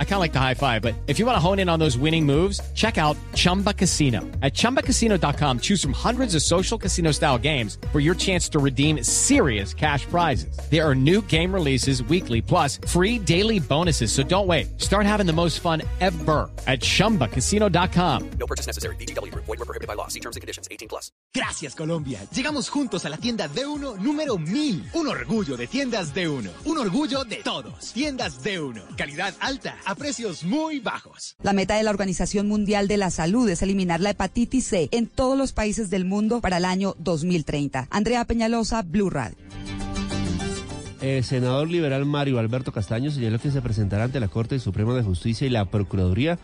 I kind of like the high five, but if you want to hone in on those winning moves, check out Chumba Casino. At ChumbaCasino.com, choose from hundreds of social casino style games for your chance to redeem serious cash prizes. There are new game releases weekly, plus free daily bonuses. So don't wait. Start having the most fun ever at ChumbaCasino.com. No purchase necessary. BGW. Void were prohibited by law. See terms and conditions. 18 plus. Gracias, Colombia. Llegamos juntos a la tienda D1 número 1000. Un orgullo de tiendas D1. Un orgullo de todos. Tiendas D1. Calidad alta a precios muy bajos. La meta de la Organización Mundial de la Salud es eliminar la hepatitis C en todos los países del mundo para el año 2030. Andrea Peñalosa, Blue Radio. El senador liberal Mario Alberto Castaño señaló que se presentará ante la Corte Suprema de Justicia y la Procuraduría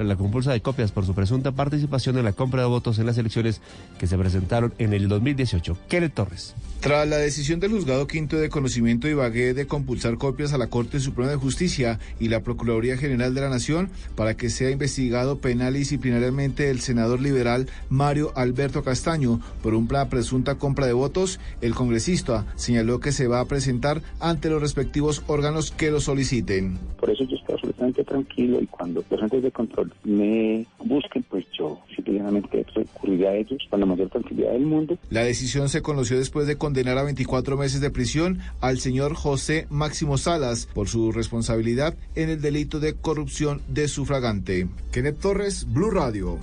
tras la compulsa de copias por su presunta participación en la compra de votos en las elecciones que se presentaron en el 2018. Kenneth Torres. Tras la decisión del juzgado quinto de conocimiento de Ibagué de compulsar copias a la Corte Suprema de Justicia y la Procuraduría General de la Nación para que sea investigado penal y disciplinariamente el senador liberal Mario Alberto Castaño por una presunta compra de votos, el congresista señaló que se va a presentar ante los respectivos órganos que lo soliciten. Por eso yo estoy absolutamente tranquilo y cuando los entes de control me busquen, pues yo simplemente recurriré a ellos con la mayor tranquilidad del mundo. La decisión se conoció después de condenar a 24 meses de prisión al señor José Máximo Salas por su responsabilidad en el delito de corrupción de sufragante. Kenneth Torres, Blue Radio.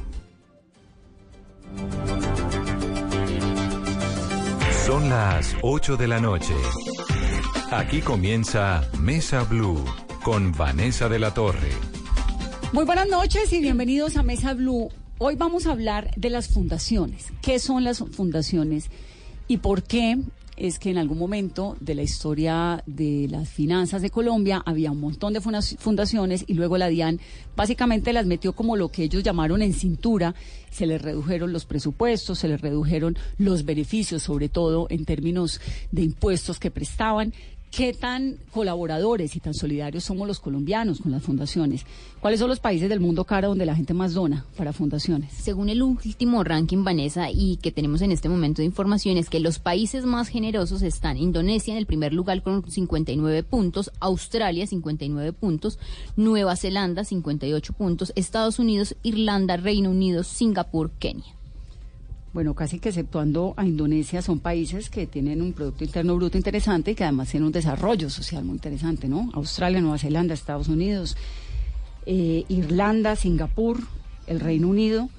Son las 8 de la noche. Aquí comienza Mesa Blue con Vanessa de la Torre. Muy buenas noches y bienvenidos a Mesa Blue. Hoy vamos a hablar de las fundaciones. ¿Qué son las fundaciones? y por qué es que en algún momento de la historia de las finanzas de Colombia había un montón de fundaciones y luego la DIAN básicamente las metió como lo que ellos llamaron en cintura, se les redujeron los presupuestos, se les redujeron los beneficios, sobre todo en términos de impuestos que prestaban ¿Qué tan colaboradores y tan solidarios somos los colombianos con las fundaciones? ¿Cuáles son los países del mundo cara donde la gente más dona para fundaciones? Según el último ranking, Vanessa, y que tenemos en este momento de información, es que los países más generosos están Indonesia en el primer lugar con 59 puntos, Australia 59 puntos, Nueva Zelanda 58 puntos, Estados Unidos, Irlanda, Reino Unido, Singapur, Kenia bueno, casi que exceptuando a Indonesia, son países que tienen un Producto Interno Bruto interesante y que además tienen un desarrollo social muy interesante, ¿no? Australia, Nueva Zelanda, Estados Unidos, eh, Irlanda, Singapur, el Reino Unido.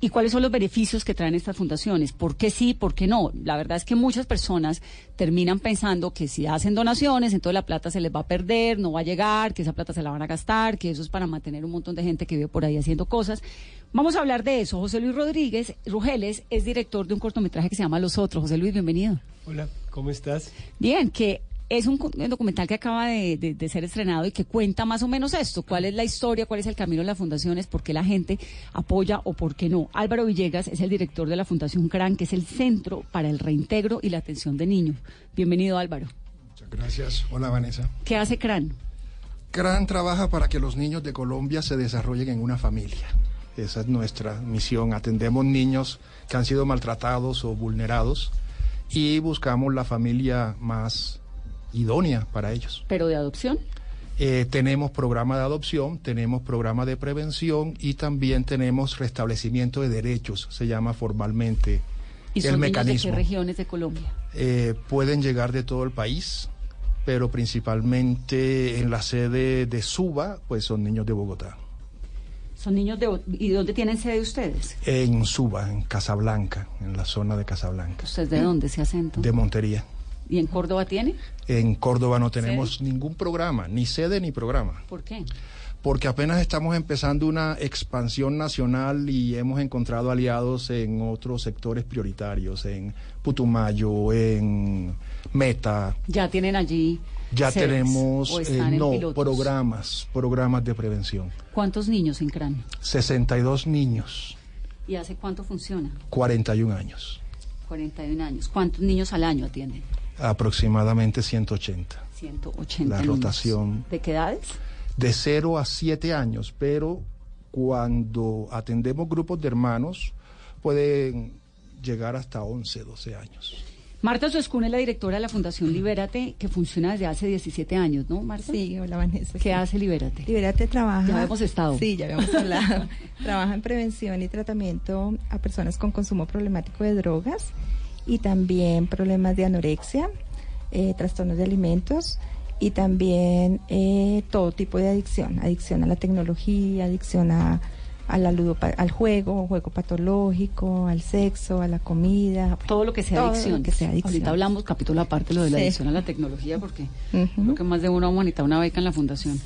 ¿Y cuáles son los beneficios que traen estas fundaciones? ¿Por qué sí, por qué no? La verdad es que muchas personas terminan pensando que si hacen donaciones, entonces la plata se les va a perder, no va a llegar, que esa plata se la van a gastar, que eso es para mantener un montón de gente que vive por ahí haciendo cosas. Vamos a hablar de eso. José Luis Rodríguez Rugeles es director de un cortometraje que se llama Los Otros. José Luis, bienvenido. Hola, ¿cómo estás? Bien, que es un, documental que acaba de, ser estrenado y que cuenta más o menos esto, cuál es la historia, cuál es el camino de las fundaciones, por qué la gente apoya o por qué no. Álvaro Villegas es el director de la Fundación CRAN, que es el Centro para el Reintegro y la Atención de Niños. Bienvenido, Álvaro. Muchas gracias. Hola, Vanessa. ¿Qué hace CRAN? CRAN trabaja para que los niños de Colombia se desarrollen en una familia. Esa es nuestra misión. Atendemos niños que han sido maltratados o vulnerados y buscamos la familia más idónea para ellos. ¿Pero de adopción? Eh, tenemos programa de adopción, tenemos programa de prevención y también tenemos restablecimiento de derechos, se llama formalmente ¿Y el mecanismo. ¿De qué regiones de Colombia? Eh, pueden llegar de todo el país, pero principalmente en la sede de Suba, pues son niños de Bogotá. ¿Son niños de... ¿Y dónde tienen sede ustedes? En Suba, en Casablanca, en la zona de Casablanca. ¿Ustedes de dónde se acento? De Montería. ¿Y en Córdoba tiene? En Córdoba no tenemos ningún programa, ni sede ni programa. ¿Por qué? Porque apenas estamos empezando una expansión nacional y hemos encontrado aliados en otros sectores prioritarios, en Putumayo, en Meta. Ya tienen allí ya tenemos eh, no programas, programas de prevención. ¿Cuántos niños en CRAN? 62 niños. ¿Y hace cuánto funciona? 41 años. 41 años. ¿Cuántos niños al año atienden? Aproximadamente 180. 180. La rotación. ¿De qué edades? De 0 a 7 años, pero cuando atendemos grupos de hermanos pueden llegar hasta 11, 12 años. Marta Suescuna es la directora de la Fundación Libérate, que funciona desde hace 17 años, ¿no, Marta? Sí, hola Vanessa. ¿Qué hace Libérate? Libérate trabaja. Ya hemos estado. Sí, ya habíamos hablado. trabaja en prevención y tratamiento a personas con consumo problemático de drogas y también problemas de anorexia, eh, trastornos de alimentos y también eh, todo tipo de adicción, adicción a la tecnología, adicción a, a la al juego, juego patológico, al sexo, a la comida. Todo lo que sea todo lo adicción. que sea adicción. Ahorita hablamos capítulo aparte lo de la Sí. adicción a la tecnología porque Ujú. creo que más de uno ha humanitado una beca en la fundación.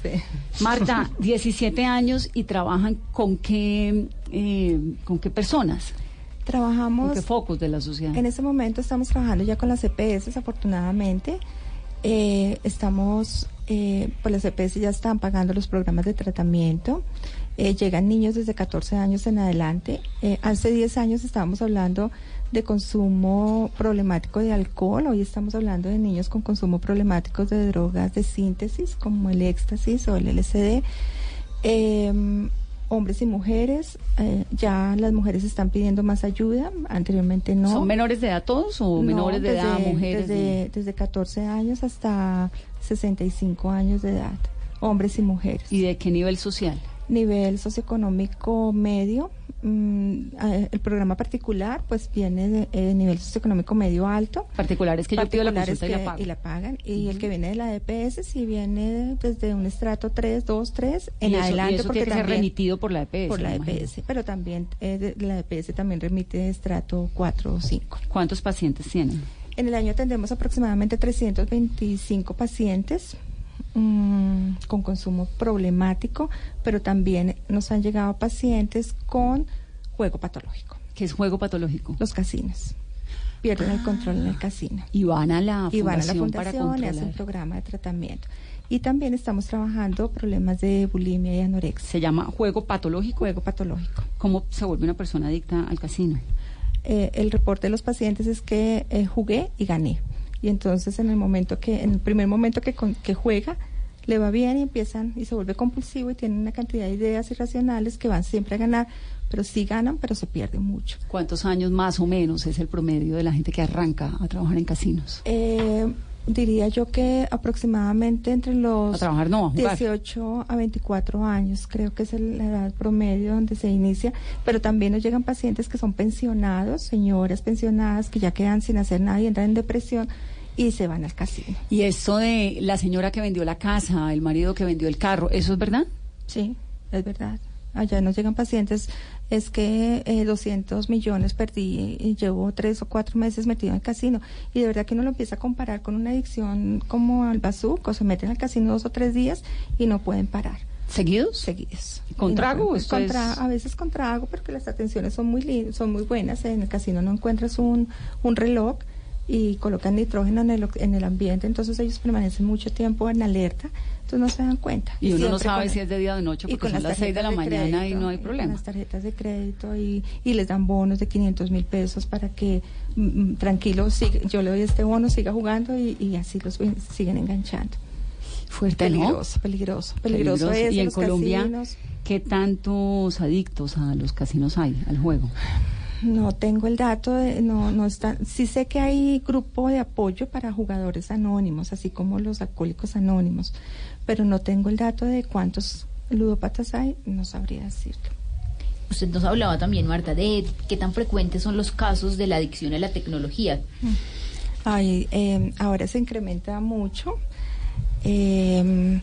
Marta, 17 años y trabajan con qué eh, con qué personas, Trabajamos con qué focos de la sociedad. En este momento estamos trabajando ya con las EPS, afortunadamente. Eh, estamos, eh, pues las EPS ya están pagando los programas de tratamiento. Eh, llegan niños desde 14 años en adelante. Eh, hace 10 años estábamos hablando de consumo problemático de alcohol. Hoy estamos hablando de niños con consumo problemático de drogas de síntesis, como el éxtasis o el LSD. Eh, hombres y mujeres, eh, ya las mujeres están pidiendo más ayuda, anteriormente no. ¿Son menores de edad todos o No, menores de edad, mujeres? Desde, desde 14 años hasta 65 años de edad, hombres y mujeres. ¿Y de qué nivel social? Nivel socioeconómico medio. mm, el programa particular pues viene de eh, nivel socioeconómico medio alto. Particular es que yo pido la Particulares consulta y la que- pago. y la pagan. Y el que viene de la DPS si viene desde un estrato 3, 2, 3 en y eso, y adelante. eso porque tiene que ser remitido por la EPS. por la. EPS, pero también eh, de- la EPS también remite de estrato 4 o 5. ¿Cuántos pacientes tienen? En el año atendemos aproximadamente 325 pacientes mm, con consumo problemático, pero también nos han llegado pacientes con juego patológico. ¿Qué es juego patológico? Los casinos. Pierden el control en el casino. Y van a la Y van a la fundación para fundación, le hacen controlar. programa de tratamiento. Y también estamos trabajando problemas de bulimia y anorexia. Se llama juego patológico. Juego patológico. ¿Cómo se vuelve una persona adicta al casino? eh, el reporte de los pacientes es que eh, jugué y gané. Y entonces en el momento que, en el primer momento que, con- que juega, le va bien y empiezan y se vuelve compulsivo y tienen una cantidad de ideas irracionales que van siempre a ganar, pero sí ganan, pero se pierden mucho. ¿Cuántos años más o menos es el promedio de la gente que arranca a trabajar en casinos? Eh, diría yo que aproximadamente entre los A trabajar no, a jugar. 18 a 24 años, creo que es el- la edad promedio donde se inicia, pero también nos llegan pacientes que son pensionados, señoras pensionadas que ya quedan sin hacer nada y entran en depresión y se van al casino. Y eso de la señora que vendió la casa, el marido que vendió el carro, ¿eso es verdad? Sí, es verdad. Allá nos llegan pacientes, es que eh, 200 millones perdí y llevo tres o cuatro meses metido en el casino. Y de verdad que uno lo empieza a comparar con una adicción como al bazuco, se meten al casino dos o tres días y no pueden parar. ¿Seguidos? Seguidos. ¿Con no trago? Esto es- tra- A veces con trago, porque las atenciones son muy, son muy buenas. En el casino no encuentras un, un reloj y colocan nitrógeno en el, en el ambiente, entonces ellos permanecen mucho tiempo en alerta, entonces no se dan cuenta. Y uno no sabe con- si es de día o de noche y porque con son las 6 de la mañana y no hay y con problema. las tarjetas de crédito y, y les dan bonos de 500 mil pesos para que mm, mm, tranquilo, siga- yo le doy este bono, siga jugando y, y así los siguen enganchando. Fuerte, ¿no? Peligroso, peligroso, peligroso es Y en los Colombia, casinos. ¿qué tantos adictos a los casinos hay, al juego? No tengo el dato, de, no, no está. Sí sé que hay grupo de apoyo para jugadores anónimos, así como los alcohólicos anónimos, pero no tengo el dato de cuántos ludópatas hay, no sabría decirlo. Usted nos hablaba también, Marta, de qué tan frecuentes son los casos de la adicción a la tecnología. Ay, eh, ahora se incrementa mucho. Eh,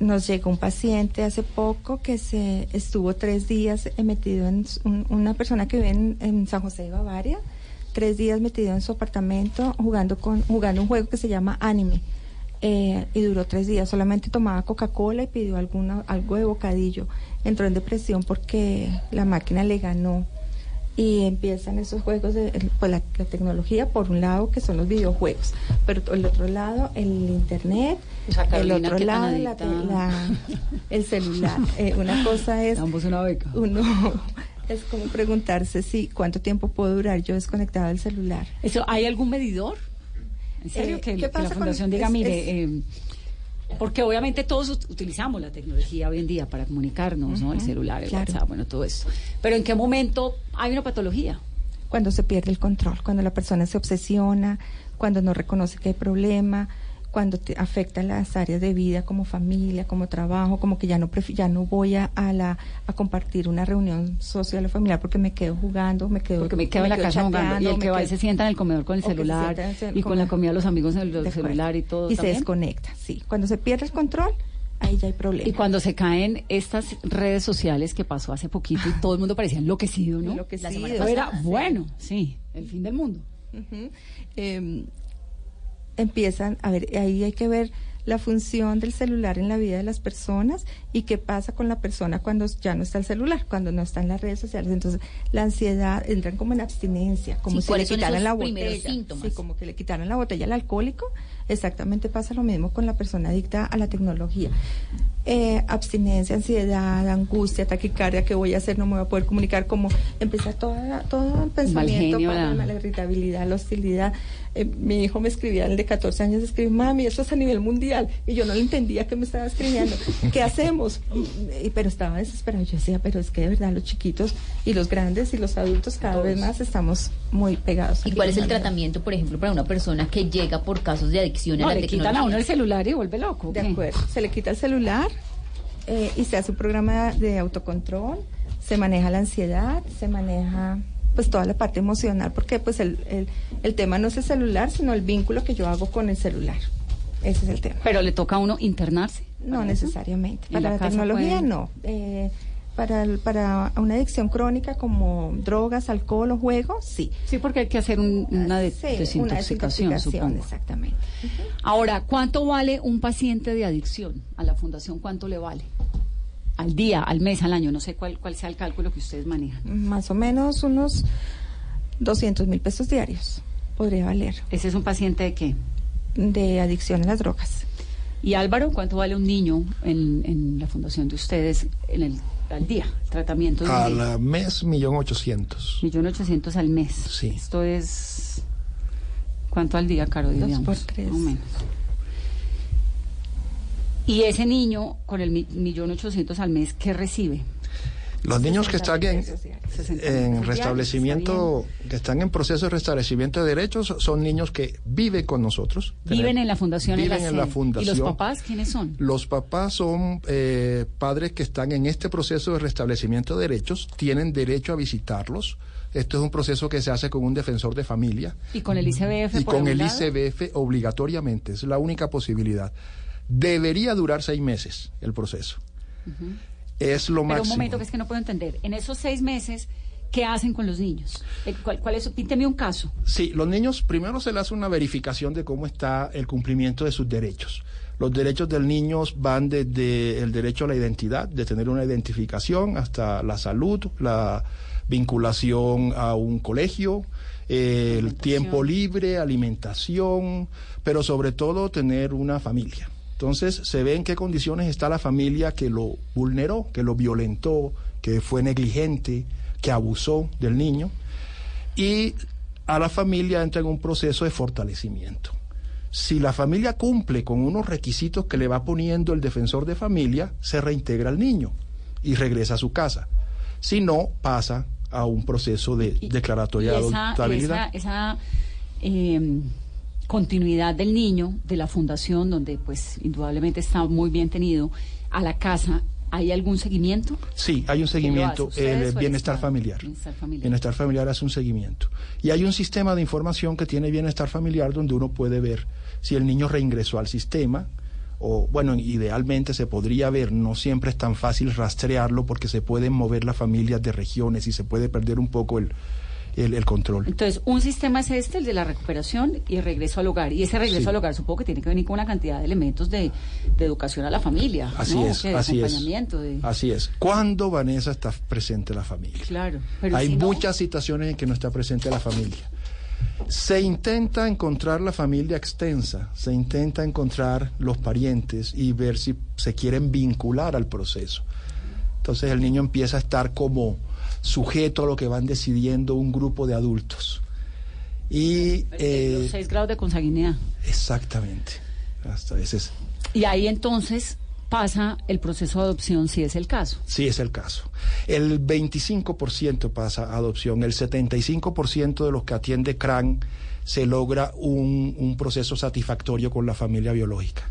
nos llegó un paciente hace poco que se estuvo tres días metido en un- una persona que vive en, en San José de Bavaria, tres días metido en su apartamento jugando con jugando un juego que se llama Anime. Eh, y duró tres días, solamente tomaba Coca-Cola y pidió alguna, algo de bocadillo. Entró en depresión porque la máquina le ganó y empiezan esos juegos de pues la, la tecnología por un lado que son los videojuegos pero el otro lado el internet el otro ¿qué tan lado la, la- el celular Eh, una cosa es Damos una beca. uno es como preguntarse si cuánto tiempo puedo durar yo desconectado del celular Eso, ¿Hay algún medidor? ¿En serio? Eh, que, ¿qué que la con- fundación diga, es- mire, es- eh, porque obviamente todos ut- utilizamos la tecnología hoy en día para comunicarnos, ¿no? El celular, el claro. WhatsApp, bueno, todo eso. Pero ¿en qué momento hay una patología? cuando se pierde el control, cuando la persona se obsesiona, cuando no reconoce que hay problema, cuando te afecta las áreas de vida como familia, como trabajo, como que ya no prefi- ya no voy a, a la a compartir una reunión social o familiar porque me quedo jugando, me quedo Porque me quedo en la casa jugando. Y el que va y se sienta en el comedor con el se celular el y con la comida de los amigos en el celular y todo. Y se desconecta, sí. Cuando se pierde el control, ahí ya hay problema. Y cuando se caen estas redes sociales que pasó hace poquito y todo el mundo parecía enloquecido, ¿no? Enloquecido. La semana pasada era bueno, sí, el fin del mundo. Eh, empiezan, a ver, ahí hay que ver la función del celular en la vida de las personas y qué pasa con la persona cuando ya no está el celular, cuando no está en las redes sociales. Entonces, la ansiedad entran como en abstinencia, como Sí, si le ¿cuáles son quitaran la botella. Sí, como que le quitaran la botella al alcohólico. Exactamente pasa lo mismo con la persona adicta a la tecnología. Eh, abstinencia, ansiedad, angustia, taquicardia, ¿qué voy a hacer? No me voy a poder comunicar, como empieza toda, todo el pensamiento, genio, para la- la irritabilidad, la hostilidad. Eh, mi hijo me escribía, el de 14 años, escribía, mami, esto es a nivel mundial. Y yo no le entendía que me estaba escribiendo. ¿Qué hacemos? Y- pero estaba desesperado. Yo decía, pero es que de verdad los chiquitos y los grandes y los adultos cada vez más estamos muy pegados. ¿Y cuál es el tratamiento, por ejemplo, para una persona que llega por casos de adicción No, a la le quitan a uno el celular y vuelve loco. De acuerdo. Se le quita el celular eh, y se hace un programa de autocontrol, se maneja la ansiedad, se maneja pues toda la parte emocional, porque pues el, el, el tema no es el celular, sino el vínculo que yo hago con el celular. Ese es el tema. Pero le toca a uno internarse. No necesariamente. ¿En Para la la, tecnología no. Eh, para, para una adicción crónica como drogas, alcohol o juego, sí. Sí, porque hay que hacer un- una de- Sí, una desintoxicación, desintoxicación, supongo. exactamente. Ahora, ¿cuánto vale un paciente de adicción? A la fundación, ¿cuánto le vale? Al día, al mes, al año, no sé cuál, cuál sea el cálculo que ustedes manejan. Más o menos unos 200 mil pesos diarios podría valer ¿Ese es un paciente de qué? de adicción a las drogas. Y Álvaro, ¿cuánto vale un niño en, en la fundación de ustedes en el, al día? Tratamiento de un Al mes, millón ochocientos. Millón ochocientos al mes. Sí. Esto es... ¿Cuánto al día, Caro? Dos por tres. más o menos. Y ese niño con el mi- millón ochocientos al mes, ¿qué recibe? Los niños que están en, 60 en pesos restablecimiento, que están en proceso de restablecimiento de derechos, son niños que viven con nosotros. Viven en la fundación. Viven la en la fundación. ¿Y los papás quiénes son? Los papás son eh, padres que están en este proceso de restablecimiento de derechos, tienen derecho a visitarlos. Esto es un proceso que se hace con un defensor de familia Y con el ICBF. y por con el lado? ICBF obligatoriamente. Es la única posibilidad. Debería durar seis meses el proceso. Es lo Pero un máximo. momento que es que no puedo entender. En esos seis meses, ¿qué hacen con los niños? Eh, ¿Cuál, cuál es? Pínteme un caso. Sí, los niños primero se le hace una verificación de cómo está el cumplimiento de sus derechos. Los derechos del niño van desde el derecho a la identidad, de tener una identificación, hasta la salud, la vinculación a un colegio, eh, el tiempo libre, alimentación, pero sobre todo tener una familia. Entonces se ve en qué condiciones está la familia que lo vulneró, que lo violentó, que fue negligente, que abusó del niño y a la familia entra en un proceso de fortalecimiento. Si la familia cumple con unos requisitos que le va poniendo el defensor de familia, se reintegra al niño y regresa a su casa. Si no, pasa a un proceso de declaratoria de adoptabilidad. esa, esa, eh, continuidad del niño, de la fundación, donde pues indudablemente está muy bien tenido, a la casa, ¿hay algún seguimiento? Sí, hay un seguimiento, ¿Ustedes o el familiar. Bienestar familiar. Bienestar familiar hace un seguimiento. Y hay un sistema de información que tiene bienestar familiar donde uno puede ver si el niño reingresó al sistema o, bueno, idealmente se podría ver, no siempre es tan fácil rastrearlo porque se pueden mover las familias de regiones y se puede perder un poco el, el, el control. Entonces, un sistema es este, el de la recuperación y regreso al hogar. Y ese regreso Sí. al hogar supongo que tiene que venir con una cantidad de elementos de, de educación a la familia. Así ¿no? es, de así es. De... Así es. ¿Cuándo, Vanessa, está presente la familia? Claro. Pero Hay si no- muchas situaciones en que no está presente la familia. Se intenta encontrar la familia extensa, se intenta encontrar los parientes y ver si se quieren vincular al proceso. Entonces el niño empieza a estar como sujeto a lo que van decidiendo un grupo de adultos. Y eh, Los seis grados de consanguinidad. exactamente, hasta veces Y ahí entonces pasa el proceso de adopción si es el caso. Sí, es el caso. El 25% pasa a adopción, el 75% de los que atiende CRAN se logra un, un proceso satisfactorio con la familia biológica.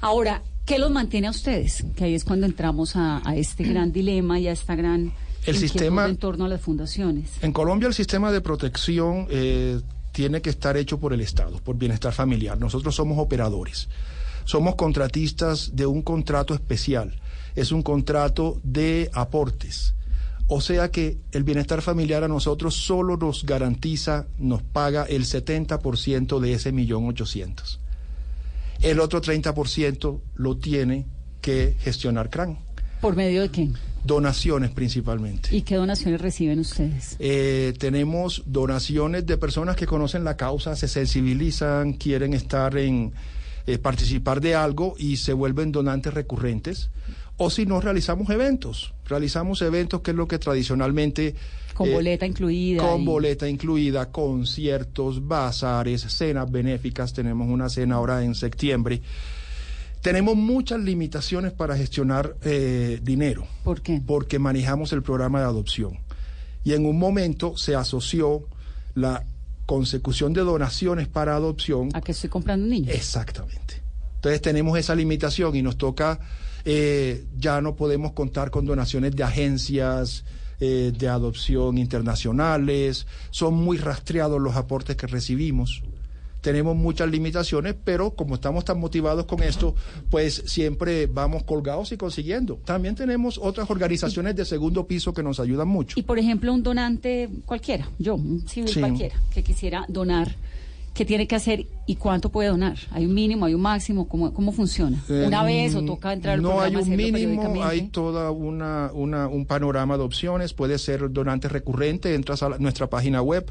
Ahora, ¿qué los mantiene a ustedes? Que ahí es cuando entramos a, a este gran dilema y a esta gran El inquietud sistema- en torno a las fundaciones. En Colombia el sistema de protección eh, tiene que estar hecho por el Estado, por bienestar familiar. Nosotros somos operadores, somos contratistas de un contrato especial, es un contrato de aportes. O sea que el bienestar familiar a nosotros solo nos garantiza, nos paga el 70% de ese millón ochocientos. El otro 30% lo tiene que gestionar CRAN. ¿Por medio de qué? Donaciones principalmente. ¿Y qué donaciones reciben ustedes? Eh, tenemos donaciones de personas que conocen la causa, se sensibilizan, quieren estar en eh, participar de algo y se vuelven donantes recurrentes. O si no, realizamos eventos. Realizamos eventos que es lo que tradicionalmente... Con eh, boleta incluida. Con y- boleta incluida, conciertos, bazares, cenas benéficas. Tenemos una cena ahora en septiembre. Tenemos muchas limitaciones para gestionar eh, dinero. ¿Por qué? Porque manejamos el programa de adopción. Y en un momento se asoció la consecución de donaciones para adopción. ¿A que estoy comprando un niño? Exactamente. Entonces tenemos esa limitación y nos toca, eh, ya no podemos contar con donaciones de agencias eh, de adopción internacionales, son muy rastreados los aportes que recibimos. Tenemos muchas limitaciones, pero como estamos tan motivados con esto, pues siempre vamos colgados y consiguiendo. También tenemos otras organizaciones de segundo piso que nos ayudan mucho. Y por ejemplo, un donante cualquiera, yo, un civil Sí. cualquiera, que quisiera donar, ¿qué tiene que hacer y cuánto puede donar? ¿Hay un mínimo, hay un máximo? ¿Cómo, cómo funciona? ¿Una Eh, vez o toca entrar al No hay un mínimo, hay toda una, una- un panorama de opciones. Puede ser donante recurrente, entras a la- nuestra página web,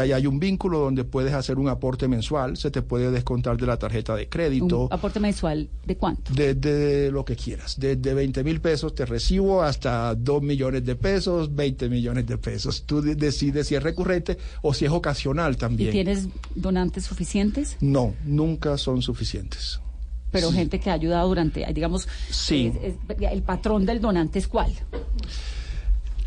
ahí hay un vínculo donde puedes hacer un aporte mensual, se te puede descontar de la tarjeta de crédito. ¿Un aporte mensual de cuánto? Desde lo que quieras, desde 20 mil pesos te recibo hasta 2 millones de pesos, 20 millones de pesos. Tú de- decides si es recurrente o si es ocasional ¿Y también. tienes donantes suficientes? No, nunca son suficientes. Pero gente que ha ayudado durante, digamos, Sí. es- es- el patrón del donante es cuál.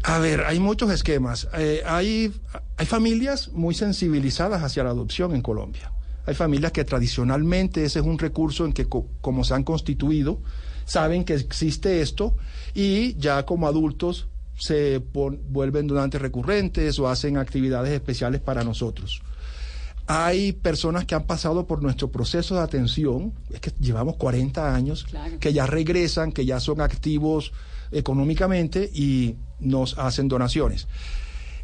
A ver, hay muchos esquemas. Eh, hay, hay familias muy sensibilizadas hacia la adopción en Colombia. Hay familias que tradicionalmente ese es un recurso en que co- como se han constituido, saben que existe esto y ya como adultos se pon- vuelven donantes recurrentes o hacen actividades especiales para nosotros. Hay personas que han pasado por nuestro proceso de atención, es que llevamos 40 años, que ya regresan, que ya son activos económicamente y nos hacen donaciones.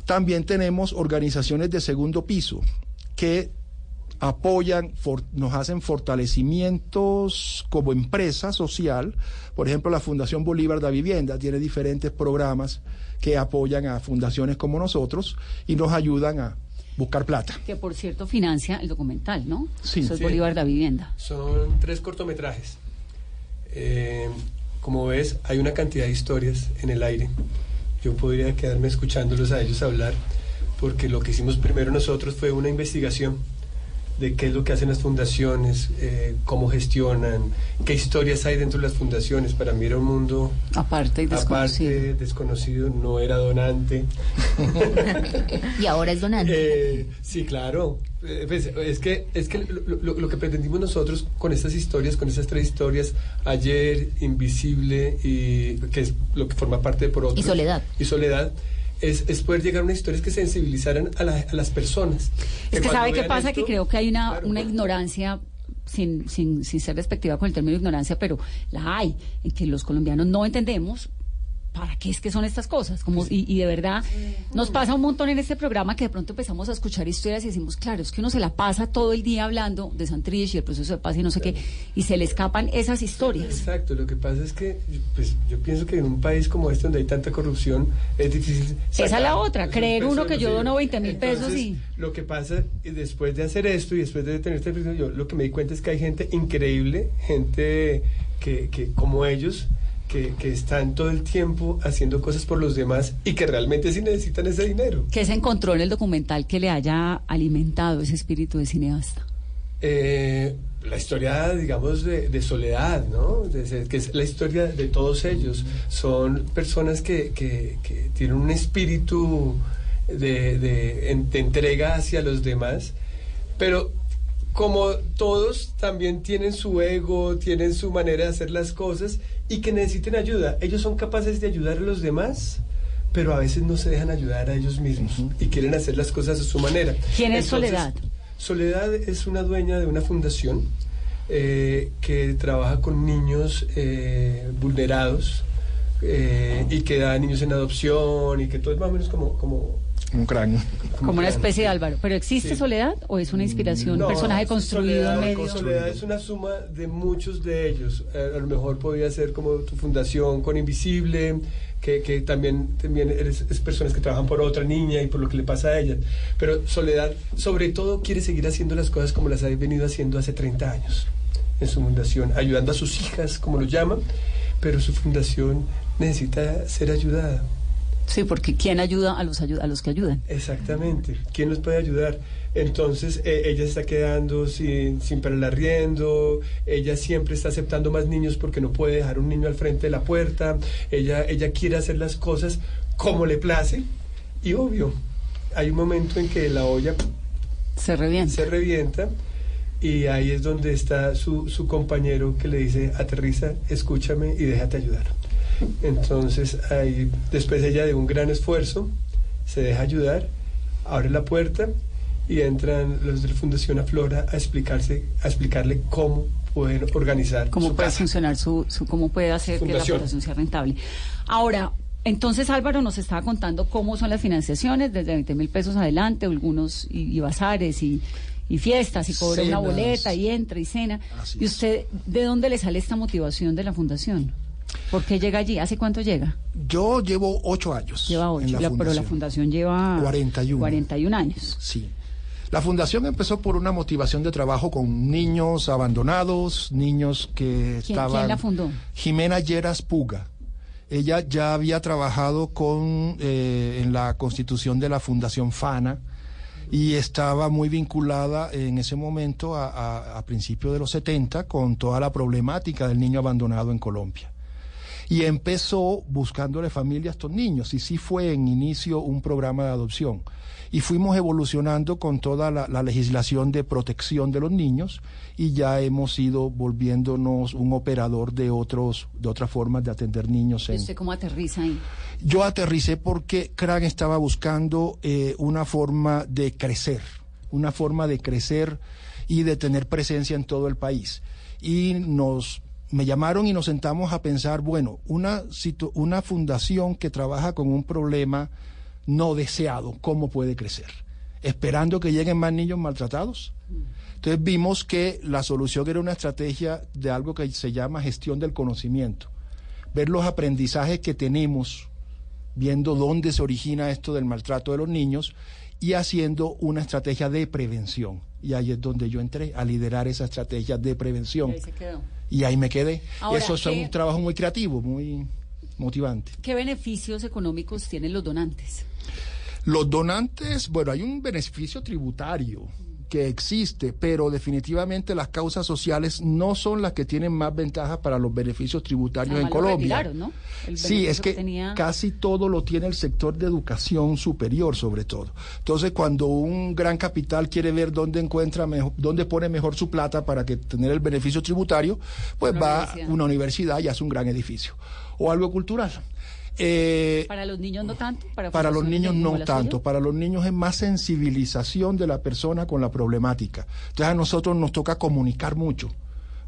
También tenemos organizaciones de segundo piso que apoyan, for- nos hacen fortalecimientos como empresa social. Por ejemplo, la Fundación Bolívar de Vivienda tiene diferentes programas que apoyan a fundaciones como nosotros y nos ayudan a buscar plata. Que por cierto financia el documental, ¿no? Sí. Eso es Sí. Bolívar de Vivienda. Son tres cortometrajes. Eh, como ves, hay una cantidad de historias en el aire. Yo podría quedarme escuchándolos a ellos hablar, porque lo que hicimos primero nosotros fue una investigación de qué es lo que hacen las fundaciones, eh, cómo gestionan, qué historias hay dentro de las fundaciones. Para mí era un mundo Aparte y desconocido. aparte, desconocido, no era donante. Y ahora es donante. Eh, sí, claro. Eh, pues, es que, es que lo, lo- lo que pretendimos nosotros con estas historias, con estas tres historias, ayer, Invisible, y que es lo que forma parte de por otros, Y Soledad. Y Soledad, es, es poder llegar a unas historias que sensibilizaran a, la- a las personas. Es que sabe qué pasa, esto- que creo que hay una, una ignorancia, sin, sin, sin ser despectiva con el término ignorancia, pero la hay, en que los colombianos no entendemos para qué es que son estas cosas. Como, y, y de verdad, nos pasa un montón en este programa que de pronto empezamos a escuchar historias y decimos, claro, es que uno se la pasa todo el día hablando de Santrich y el proceso de paz y no sé qué, y se le escapan esas historias. Exacto, lo que pasa es que pues, yo pienso que en un país como este donde hay tanta corrupción es difícil. Esa es la otra, creer uno que yo dono 20 mil pesos y... Lo que pasa y después de hacer esto y después de tener esta yo lo que me di cuenta es que hay gente increíble, gente que, que como ellos, que, que están todo el tiempo haciendo cosas por los demás y que realmente sí necesitan ese dinero. ¿Qué se encontró en el documental que le haya alimentado ese espíritu de cineasta? Eh, la historia, digamos, de, de soledad, ¿no? De que es la historia de todos ellos. Son personas que, que- que tienen un espíritu de entrega hacia los demás, pero como todos también tienen su ego, tienen su manera de hacer las cosas y que necesiten ayuda. Ellos son capaces de ayudar a los demás, pero a veces no se dejan ayudar a ellos mismos y quieren hacer las cosas a su manera. ¿Quién es Entonces, Soledad? Soledad es una dueña de una fundación eh, que trabaja con niños eh, vulnerados eh, y que da niños en adopción y que todo es más o menos como... como Un cráneo. Como una especie de Álvaro. ¿Pero existe Sí. Soledad o es una inspiración, un No, personaje construido Soledad, en medio? Soledad es una suma de muchos de ellos. Eh, a lo mejor podría ser como tu fundación con Invisible, que, que también, también eres, es personas que trabajan por otra niña y por lo que le pasa a ella. Pero Soledad, sobre todo, quiere seguir haciendo las cosas como las ha venido haciendo hace 30 años en su fundación, ayudando a sus hijas, como lo llaman, pero su fundación necesita ser ayudada. Sí, porque ¿quién ayuda a los, a los que ayudan? Exactamente. ¿Quién nos puede ayudar? Entonces eh, ella está quedando sin, sin para el arriendo, ella siempre está aceptando más niños porque no puede dejar un niño al frente de la puerta, ella, ella quiere hacer las cosas como le place y obvio, hay un momento en que la olla se revienta, se revienta y ahí es donde está su, su compañero que le dice aterriza, escúchame y déjate ayudar. Entonces ahí después ella de un gran esfuerzo se deja ayudar, abre la puerta y entran los de la Fundación Aflora a explicarse, a explicarle cómo pueden organizar ¿Cómo su puede casa. funcionar su, su- cómo puede hacer que la Fundación. sea rentable? Ahora, entonces Álvaro nos estaba contando cómo son las financiaciones, desde 20 mil pesos adelante, algunos y, y bazares y, y fiestas, y cobra una boleta y entra y cena. Así ¿Y es. usted de dónde le sale esta motivación de la fundación? ¿Por qué llega allí? ¿Hace cuánto llega? Yo llevo ocho años. Lleva ocho, en la la- pero la fundación. fundación lleva 41. 41 años. Sí. La fundación empezó por una motivación de trabajo con niños abandonados, niños que ¿Quién, estaban... quién la fundó? Jimena Lleras Puga. Ella ya había trabajado con eh, en la constitución de la Fundación Fana y estaba muy vinculada en ese momento a, a, a principios de los 70 con toda la problemática del niño abandonado en Colombia. Y empezó buscándole familia a estos niños y sí fue en inicio un programa de adopción. Y fuimos evolucionando con toda la, la legislación de protección de los niños y ya hemos ido volviéndonos un operador de otros de otras formas de atender niños ¿Y en, usted cómo aterriza ahí? yo aterricé porque CRAN estaba buscando eh, una forma de crecer, una forma de crecer y de tener presencia en todo el país. Y nos me llamaron y nos sentamos a pensar, bueno, una, una fundación que trabaja con un problema no deseado, ¿cómo puede crecer? Esperando que lleguen más niños maltratados. Entonces vimos que la solución era una estrategia de algo que se llama gestión del conocimiento. Ver los aprendizajes que tenemos viendo dónde se origina esto del maltrato de los niños y haciendo una estrategia de prevención. Y ahí es donde yo entré a liderar esa estrategia de prevención. Ahí se quedó. Y ahí me quedé. Ahora, Eso es ¿qué- un trabajo muy creativo, muy motivante. ¿Qué beneficios económicos tienen los donantes? Los donantes, bueno, hay un beneficio tributario que existe, pero definitivamente las causas sociales no son las que tienen más ventajas para los beneficios tributarios Además, en lo Colombia. ¿no? Sí, es que tenía- casi todo lo tiene el sector de educación superior, sobre todo. Entonces, cuando un gran capital quiere ver dónde encuentra mejor, dónde pone mejor su plata para que tener el beneficio tributario, pues Una va a una universidad y hace un gran edificio o algo cultural. Eh, Para los niños no tanto. Para, para los niños no tanto, para los niños es más sensibilización de la persona con la problemática. Entonces a nosotros nos toca comunicar mucho,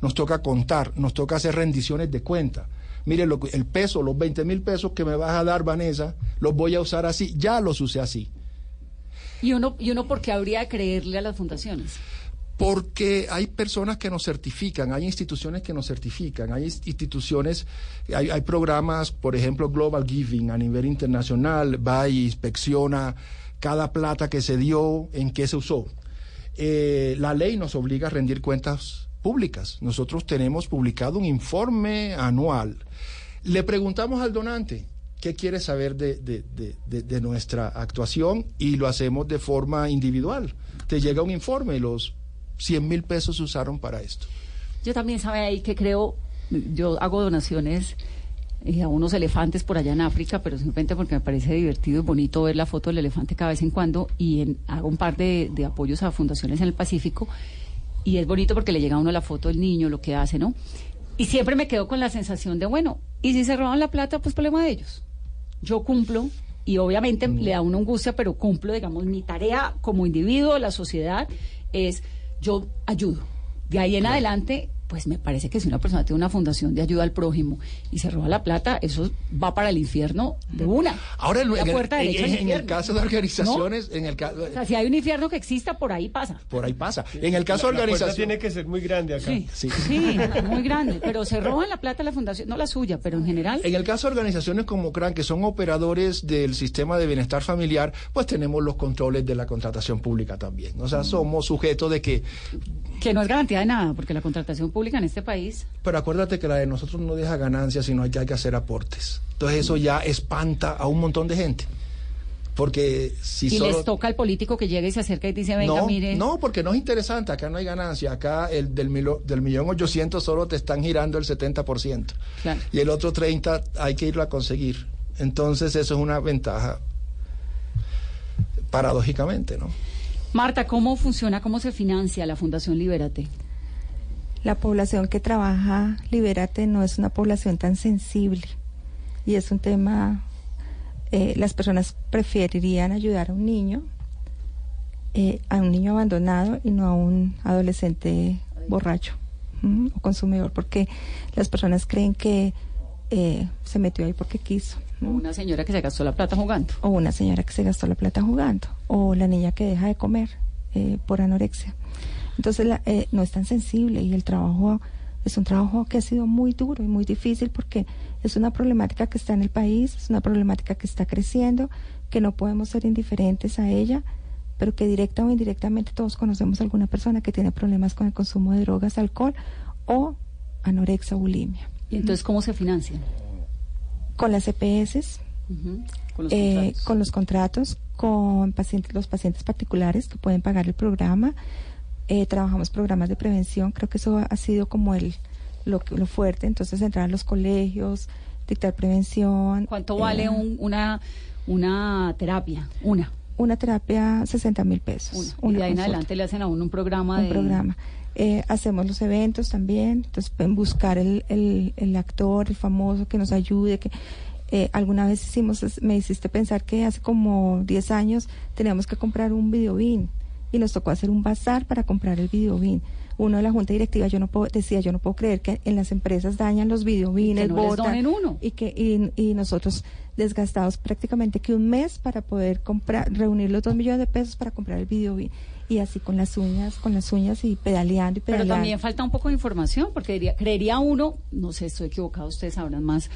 nos toca contar, nos toca hacer rendiciones de cuenta. Mire, lo el peso, los 20 mil pesos que me vas a dar, Vanessa, los voy a usar así, ya los usé así. ¿Y uno, ¿Y uno por qué habría de creerle a las fundaciones? Porque hay personas que nos certifican, hay instituciones que nos certifican, hay ins- instituciones, hay, programas, por ejemplo, Global Giving a nivel internacional, va y inspecciona cada plata que se dio, en qué se usó. Eh, la ley nos obliga a rendir cuentas públicas. Nosotros tenemos publicado un informe anual. Le preguntamos al donante qué quiere saber de- de nuestra actuación y lo hacemos de forma individual. Te llega un informe, los 100 mil pesos se usaron para esto. Yo también sabe ahí que creo, yo hago donaciones eh, a unos elefantes por allá en África, pero simplemente porque me parece divertido y bonito ver la foto del elefante cada vez en cuando y en- hago un par de, de apoyos a fundaciones en el Pacífico y es bonito porque le llega a uno la foto del niño, lo que hace, ¿no? Y siempre me quedo con la sensación de, bueno, y si se roban la plata, pues problema de ellos. Yo cumplo y obviamente le da a uno angustia, pero cumplo, digamos, mi tarea como individuo, la sociedad, es yo ayudo. De ahí en adelante, pues me parece que si una persona tiene una fundación de ayuda al prójimo y se roba la plata, eso va para el infierno de una. Ahora, en, la puerta en- en el caso de organizaciones, en el caso, O sea, si hay un infierno que exista, por ahí pasa. por ahí pasa. En el caso de La- organizaciones, tiene que ser muy grande acá. Sí, Sí. sí, muy grande. Pero se roban la plata de la fundación, no la suya, pero en general. En el caso de organizaciones como CRAN, que son operadores del sistema de bienestar familiar, pues tenemos los controles de la contratación pública también. O sea, somos sujetos de que, Que no es garantía de nada, porque la contratación pública en este país. pero acuérdate que la de nosotros no deja ganancias, sino que hay que hacer aportes. Entonces eso ya espanta a un montón de gente. Porque si y solo... les toca al político que llegue y se acerca y dice, venga, no, mire. no, porque no es interesante, acá no hay ganancia, acá el del, milo- del millón ochocientos solo te están girando el 70%. Claro. Y el otro 30 hay que irlo a conseguir. Entonces eso es una ventaja, paradójicamente, ¿no? Marta, ¿cómo funciona, cómo se financia la Fundación Libérate? La población que trabaja Libérate no es una población tan sensible y es un tema, eh, las personas preferirían ayudar a un niño, eh, a un niño abandonado y no a un adolescente borracho ¿m? o consumidor, porque las personas creen que eh, se metió ahí porque quiso. Una señora que se gastó la plata jugando. o una señora que se gastó la plata jugando, o la niña que deja de comer eh, por anorexia. Entonces la- eh, no es tan sensible y el trabajo es un trabajo que ha sido muy duro y muy difícil porque es una problemática que está en el país, es una problemática que está creciendo, que no podemos ser indiferentes a ella, pero que directa o indirectamente todos conocemos a alguna persona que tiene problemas con el consumo de drogas, alcohol o anorexia o bulimia. ¿Y entonces cómo se financian? Con las EPS, Con los eh, contratos. con los contratos, con pacientes, los pacientes particulares que pueden pagar el programa. Eh, trabajamos programas de prevención, creo que eso ha sido como el lo, que- lo fuerte. Entonces, entrar a los colegios, dictar prevención. ¿Cuánto eh, vale un- una, una terapia? Una. Una terapia, 60 mil pesos. una. Y de ahí en adelante le hacen a uno un programa un de... programa. Eh, hacemos los eventos también, entonces pueden buscar el, el, el actor, el famoso que nos ayude, que eh, alguna vez hicimos, me hiciste pensar que hace como 10 años teníamos que comprar un videobin y nos tocó hacer un bazar para comprar el videobin. Uno de la junta directiva yo no puedo, decía, yo no puedo creer que en las empresas dañan los videobines, no botan, uno. y que y, y nosotros desgastados prácticamente que un mes para poder comprar reunir los dos millones de pesos para comprar el videobin y así con las uñas con las uñas y pedaleando y Pero pedaleando también falta un poco de información, porque diría- creería uno, no sé, estoy equivocado, ustedes sabrán más,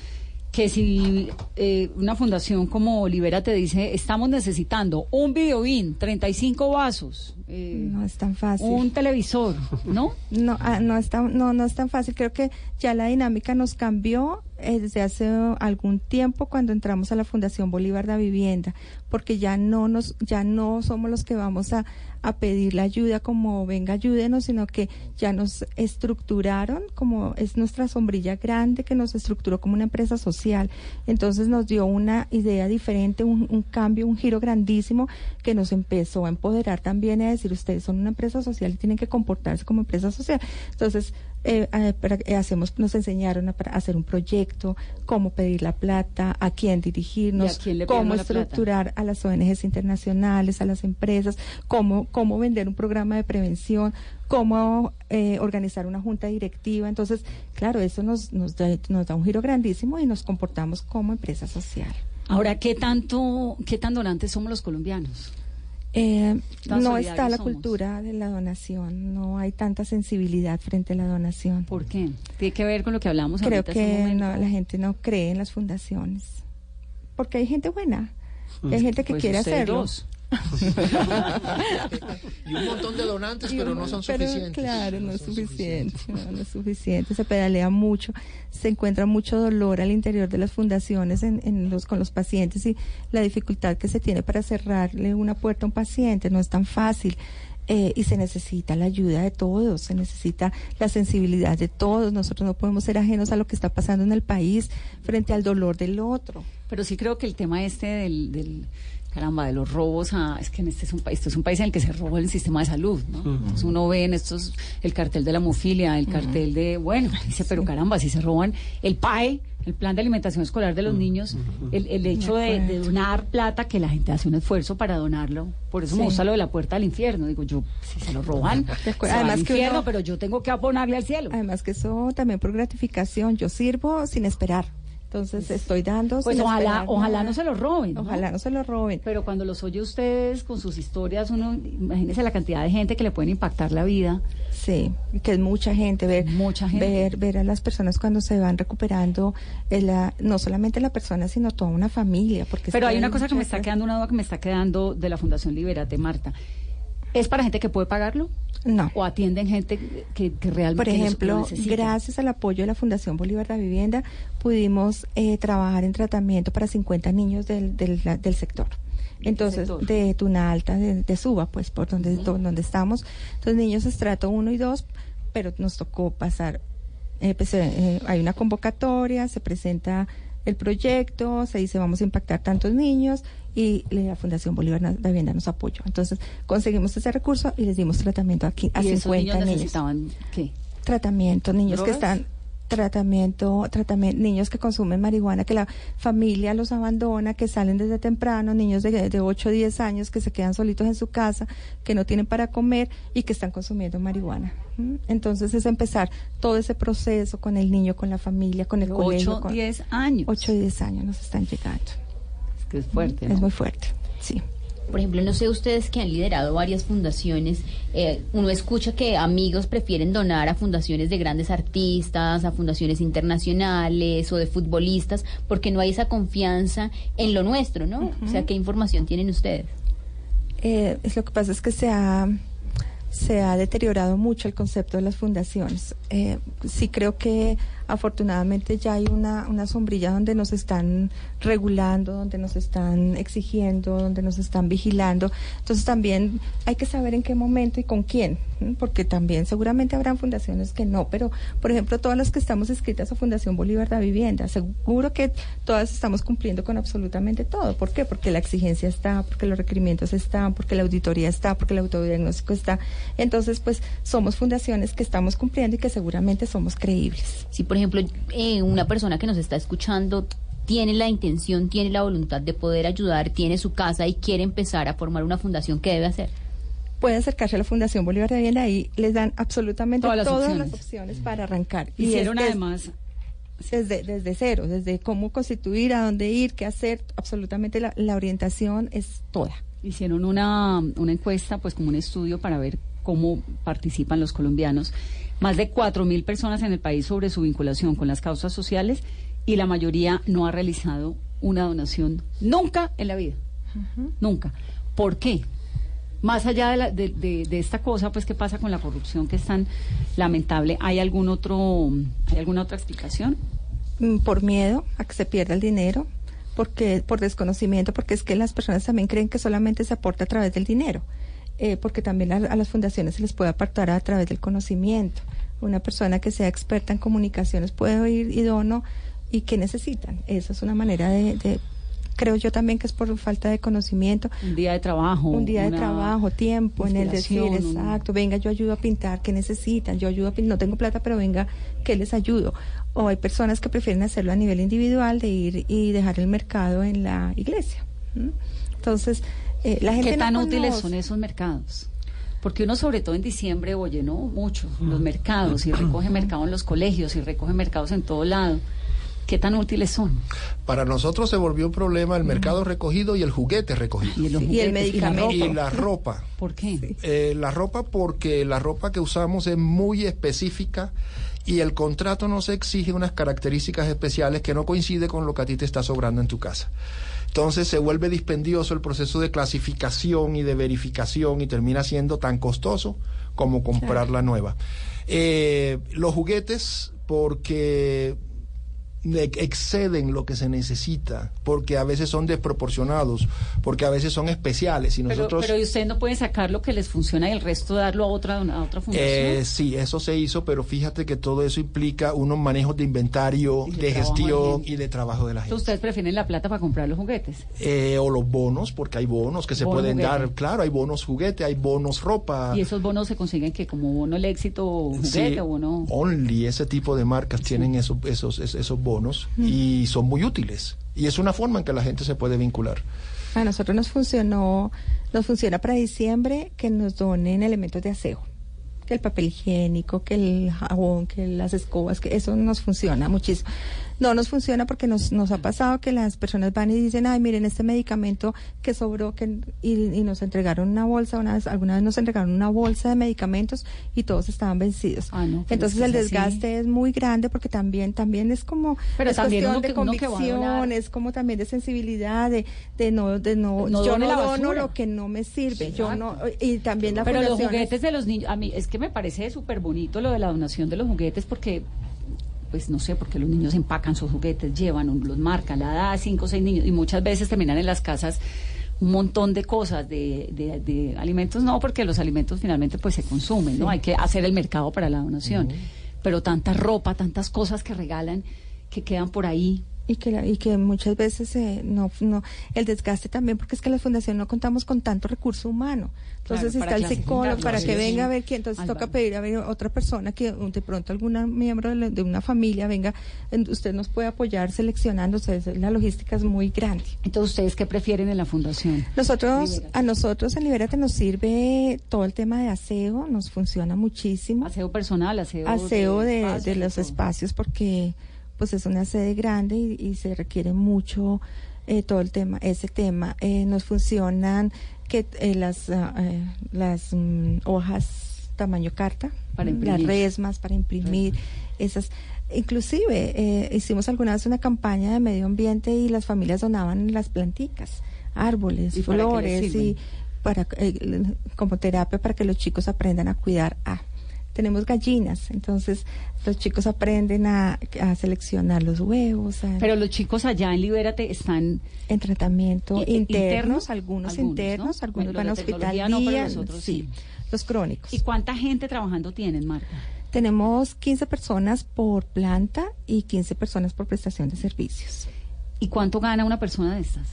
que si eh, una fundación como Libera te dice, estamos necesitando un videobin, 35 vasos, eh, no es tan fácil un televisor, ¿no? no ah, no es tan no no es tan fácil. Creo que ya la dinámica nos cambió eh, desde hace algún tiempo cuando entramos a la Fundación Bolívar de Vivienda porque ya no nos ya no somos los que vamos a a pedir la ayuda como venga ayúdenos sino que ya nos estructuraron como es nuestra sombrilla grande que nos estructuró como una empresa social. Entonces nos dio una idea diferente un, un cambio un giro grandísimo que nos empezó a empoderar también a decir ustedes son una empresa social y tienen que comportarse como empresa social entonces eh, eh, para- hacemos nos enseñaron a, para hacer un proyecto cómo pedir la plata a quién dirigirnos ¿Y a quién cómo estructurar a las ONGs internacionales a las empresas cómo cómo vender un programa de prevención cómo eh, organizar una junta directiva entonces claro eso nos nos da, nos da un giro grandísimo y nos comportamos como empresa social Ahora, ¿qué tanto, qué tan donantes somos los colombianos? Eh, no está la somos. cultura de la donación, no hay tanta sensibilidad frente a la donación. ¿Por qué? Tiene que ver con lo que hablamos Creo ahorita hace un que no, la gente no cree en las fundaciones, porque hay gente buena, hay gente que Pues quiere hacerlo. dos. Y un montón de donantes, pero no son pero, suficientes. Claro, no es suficiente, no, no es suficiente. Se pedalea mucho, se encuentra mucho dolor al interior de las fundaciones en, en los, con los pacientes y la dificultad que se tiene para cerrarle una puerta a un paciente no es tan fácil. Eh, y se necesita la ayuda de todos, se necesita la sensibilidad de todos. Nosotros no podemos ser ajenos a lo que está pasando en el país frente al dolor del otro. Pero sí creo que el tema este del, del caramba, de los robos a, es que en este es un país, esto es un país en el que se roba el sistema de salud, ¿no? Entonces uno ve en estos, el cartel de la hemofilia, el cartel de, bueno, dice, pero caramba, si se roban el PAE, el plan de alimentación escolar de los niños, el, el hecho de, de donar plata, que la gente hace un esfuerzo para donarlo, por eso me Sí. gusta lo de la puerta del infierno, digo yo, si se lo roban, se al Además que infierno, uno- pero yo tengo que abonarle al cielo. Además que eso también por gratificación, yo sirvo sin esperar. Entonces estoy dando Pues ojalá, ojalá nada. no se lo roben. Ojalá no se lo roben. Pero cuando los oye ustedes con sus historias, uno, imagínese la cantidad de gente que le pueden impactar la vida. Sí, que es mucha gente, ver, Mucha gente. ver, ver a las personas cuando se van recuperando, eh, la- no solamente la persona, sino toda una familia. Porque Pero hay una cosa que me está quedando, una duda que me está quedando de la Fundación Liberate, Marta. ¿Es para gente que puede pagarlo? No. ¿O atienden gente que, que realmente Por ejemplo, necesita? gracias al apoyo de la Fundación Bolívar de Vivienda, pudimos eh, trabajar en tratamiento para 50 niños del, del, sector. Entonces, sector? de Tuna Alta, de, de Suba, pues, por donde, do- donde estamos. Entonces, niños estrato 1 y 2, pero nos tocó pasar, eh, pues, eh, eh, hay una convocatoria, se presenta el proyecto, se dice vamos a impactar tantos niños y la Fundación Bolívar de Vivienda nos apoyó. Entonces, conseguimos ese recurso y les dimos tratamiento aquí a ¿Y esos 50 niños niños necesitaban qué? tratamiento, niños que están tratamiento, tratamiento, niños que consumen marihuana, que la familia los abandona, que salen desde temprano, niños de, de 8 o 10 años que se quedan solitos en su casa, que no tienen para comer y que están consumiendo marihuana. Entonces es empezar todo ese proceso con el niño, con la familia, con el De colegio. ocho, con- 10 años. 8 o 10 años nos están llegando. Es que es fuerte, ¿no? Es muy fuerte, sí. Por ejemplo, no sé ustedes que han liderado varias fundaciones, eh, uno escucha que amigos prefieren donar a fundaciones de grandes artistas, a fundaciones internacionales o de futbolistas, porque no hay esa confianza en lo nuestro, ¿no? O sea, ¿qué información tienen ustedes? Eh, es lo que pasa es que se ha, se ha deteriorado mucho el concepto de las fundaciones. Eh, sí creo que afortunadamente ya hay una, una sombrilla donde nos están regulando, donde nos están exigiendo, donde nos están vigilando. Entonces también hay que saber en qué momento y con quién, porque también seguramente habrán fundaciones que no, pero por ejemplo todas las que estamos inscritas a Fundación Bolívar de Vivienda, seguro que todas estamos cumpliendo con absolutamente todo. ¿Por qué? Porque la exigencia está, porque los requerimientos están, porque la auditoría está, porque el autodiagnóstico está. Entonces, pues somos fundaciones que estamos cumpliendo y que seguramente somos creíbles. Por ejemplo, eh, una persona que nos está escuchando tiene la intención, tiene la voluntad de poder ayudar, tiene su casa y quiere empezar a formar una fundación, ¿qué debe hacer? Puede acercarse a la Fundación Bolívar de Vivienda y les dan absolutamente Todas todas, las las, opciones. para arrancar. Hicieron es- es- además desde, desde cero, desde cómo constituir, a dónde ir, qué hacer, absolutamente la, la orientación es toda. hicieron una, una encuesta, pues como un estudio para ver cómo participan los colombianos. Más de 4.000 personas en el país sobre su vinculación con las causas sociales y la mayoría no ha realizado una donación nunca en la vida. Nunca. ¿Por qué? Más allá de, la- de- de- de esta cosa, pues, ¿qué pasa con la corrupción que es tan lamentable? ¿Hay algún otro, ¿hay alguna otra explicación? Mm, por miedo a que se pierda el dinero, porque por desconocimiento, porque es que las personas también creen que solamente se aporta a través del dinero, eh, porque también a, a las fundaciones se les puede aportar a través del conocimiento. Una persona que sea experta en comunicaciones puede ir y dono y qué necesitan. Esa es una manera de, de- creo yo también que es por falta de conocimiento. Un día de trabajo. Un día de trabajo, tiempo, en el decir, exacto, venga, yo ayudo a pintar, ¿qué necesitan? Yo ayudo a pintar, no tengo plata, pero venga, ¿qué les ayudo? O hay personas que prefieren hacerlo a nivel individual, de ir y dejar el mercado en la iglesia. Entonces, eh, la gente ¿Qué no tan útiles son esos mercados? Porque uno, sobre todo en diciembre, oye, ¿no? Mucho, los mercados, y recoge mercado en los colegios, y recoge mercados en todo lado. ¿Qué tan útiles son? Para nosotros se volvió un problema el mercado recogido y el juguete recogido. Y, el medicamento. Y la ropa. ¿Por qué? Eh, la ropa porque la ropa que usamos es muy específica y el contrato nos exige unas características especiales que no coincide con lo que a ti te está sobrando en tu casa. Entonces se vuelve dispendioso el proceso de clasificación y de verificación y termina siendo tan costoso como comprar la nueva. Eh, los juguetes porque exceden lo que se necesita, porque a veces son desproporcionados, porque a veces son especiales y Pero, nosotros... pero ustedes no pueden sacar lo que les funciona y el resto darlo a otra, a otra fundación. Eh, sí, eso se hizo, pero fíjate que todo eso implica unos manejos de inventario, de de, trabajo de gestión y de trabajo de la gente. Ustedes prefieren la plata para comprar los juguetes. Eh, o los bonos, porque hay bonos que se Bono pueden juguete. dar, claro, hay bonos juguete, hay bonos ropa. Y esos bonos se consiguen que como bono el éxito juguete Sí, o bono. Only ese tipo de marcas tienen esos, esos, es- esos bonos y son muy útiles. Y es una forma en que la gente se puede vincular. A nosotros nos funcionó, nos funciona para diciembre que nos donen elementos de aseo. Que el papel higiénico, que el jabón, que las escobas, que eso nos funciona muchísimo. No nos funciona porque nos, nos ha pasado que las personas van y dicen, ay, miren, este medicamento que sobró, que, y, y nos entregaron una bolsa, una vez, alguna vez nos entregaron una bolsa de medicamentos y todos estaban vencidos. pero Entonces es que el así. desgaste es muy grande porque también, también es como, Pero es también cuestión de convicción, es como también de sensibilidad, de, de no, de no, No yo no la dono lo que no me sirve, yo no, y también la Pero los es- juguetes de los niños, a mí es que me parece súper bonito lo de la donación de los juguetes porque, pues no sé, porque los niños empacan sus juguetes, llevan, un- los marcan, la da a cinco o seis niños y muchas veces terminan en las casas un montón de cosas, de, de- de alimentos no, porque los alimentos finalmente pues se consumen, ¿no? Sí. Hay que hacer el mercado para la donación. Pero tanta ropa, tantas cosas que regalan que quedan por ahí. Y que la- y que muchas veces eh, no no el desgaste también porque es que la fundación no contamos con tanto recurso humano. Entonces Claro, está el psicólogo para que venga a ver quién. Entonces toca pedir a ver otra persona que de pronto algún miembro de, la- de una familia venga en- usted nos puede apoyar sea, la logística es muy grande. Entonces ustedes qué prefieren en la fundación nosotros a nosotros en Libérate nos sirve todo el tema de aseo nos funciona muchísimo. Aseo personal aseo, aseo de, de los espacios porque pues es una sede grande y, y se requiere mucho eh, todo el tema ese tema. Eh, nos funcionan que eh, las ah, eh, las mm, hojas tamaño carta Para las imprimir. resmas para imprimir esas. Inclusive eh, hicimos alguna vez una campaña de medio ambiente y las familias donaban las planticas árboles ¿Y para qué les flores y para como terapia para que los chicos aprendan a cuidar a tenemos gallinas entonces los chicos aprenden a, a seleccionar los huevos a- Pero los chicos allá en Libérate están en tratamiento internos, internos, algunos, algunos, internos ¿no? algunos Bueno, van a hospital no, día, sí. los crónicos ¿Y cuánta gente trabajando tienen, Marta? tenemos 15 personas por planta y 15 personas por prestación de servicios ¿Y cuánto gana una persona de estas?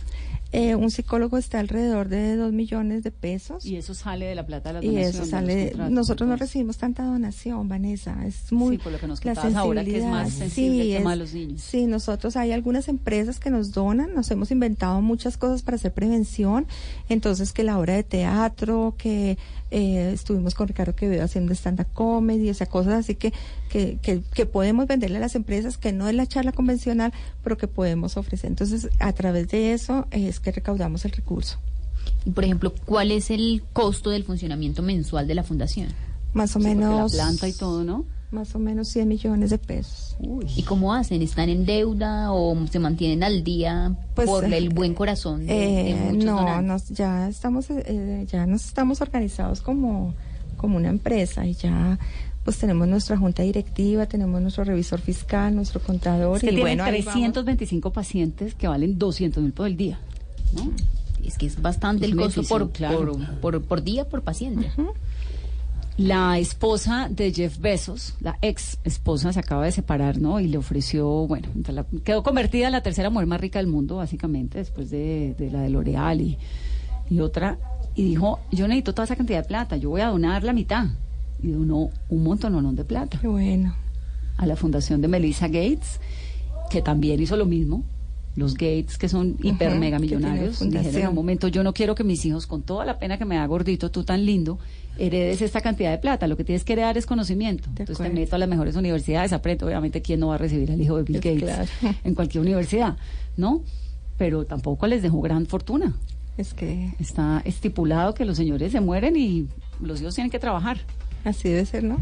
Eh, un psicólogo está alrededor de 2 millones de pesos Y eso sale de la plata de la y donación. eso sale nosotros no recibimos tanta donación Vanessa es muy Sí, por lo que nos la contabas ahora, que es más sensibilidad. el Sí, tema es- de los niños. sí nosotros hay algunas empresas que nos donan nos hemos inventado muchas cosas para hacer prevención entonces que la obra de teatro que eh, estuvimos con Ricardo Quevedo haciendo stand-up comedy o sea cosas así que, que, que, que podemos venderle a las empresas que no es la charla convencional pero que podemos ofrecer entonces a través de eso es que recaudamos el recurso Y, por ejemplo, ¿cuál es el costo del funcionamiento mensual de la fundación? más o menos la planta y todo, ¿no? Más o menos 100 millones de pesos ¿Y cómo hacen? ¿Están en deuda o se mantienen al día Pues, por eh, el buen corazón de, de Eh, muchos no, nos, ya estamos, eh, ya nos estamos organizados como, como una empresa y ya pues tenemos nuestra junta directiva, tenemos nuestro revisor fiscal, nuestro contador Es que y bueno, ahí vamos. 325 pacientes que valen 200 mil por el día. ¿no? Es que es bastante Es el costo edificio, por, claro. por, por, por día, por paciente. La esposa de Jeff Bezos, la ex esposa, se acaba de separar, ¿no? Y le ofreció, bueno, la- quedó convertida en la tercera mujer más rica del mundo, básicamente, después de, de la de L'Oreal y, y otra. Y dijo, yo necesito toda esa cantidad de plata, yo voy a donar la mitad. Y donó un montón de plata. Qué bueno. A la fundación de Melissa Gates, que también hizo lo mismo. Los Gates, que son hiper Ujú, mega millonarios, dijeron en un momento, yo no quiero que mis hijos, con toda la pena que me da gordito, tú tan lindo, heredes esta cantidad de plata. Lo que tienes que heredar es conocimiento. Entonces te meto a las mejores universidades, aprendo. Obviamente, ¿quién no va a recibir al hijo de Bill Gates claro. en cualquier universidad? ¿No? Pero tampoco les dejó gran fortuna. Es que Está estipulado que los señores se mueren y los hijos tienen que trabajar. así debe ser, ¿no?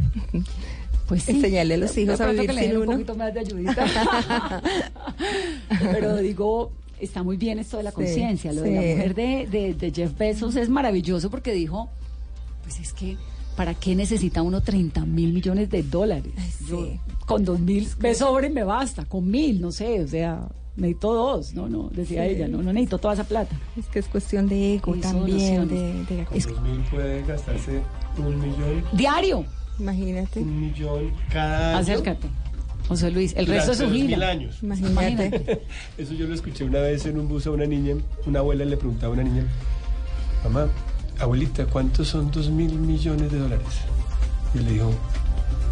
Pues sí. Enseñarle a los hijos a vivir que le sin den uno. un poquito más de ayudita. Pero digo, está muy bien esto de la Sí, conciencia. Lo de la sí. mujer de, de- de Jeff Bezos es maravilloso porque dijo, pues es que ¿para qué necesita uno 30 mil millones de dólares? Yo, con dos mil me sobre me basta, con mil, no sé, o sea, necesito dos, no, no, decía Sí. ella, no, no necesito toda esa plata. Es que es cuestión de ego Eso, también. De, de- Es- Dos mil puede gastarse un millón. Diario. Imagínate. Un millón cada año. Acércate. José Luis, el resto es su dos mil gira. años. Imagínate. Eso yo lo escuché una vez en un bus a una niña. Una abuela le preguntaba a una niña, mamá, abuelita, ¿cuántos son dos mil millones de dólares? Y le dijo,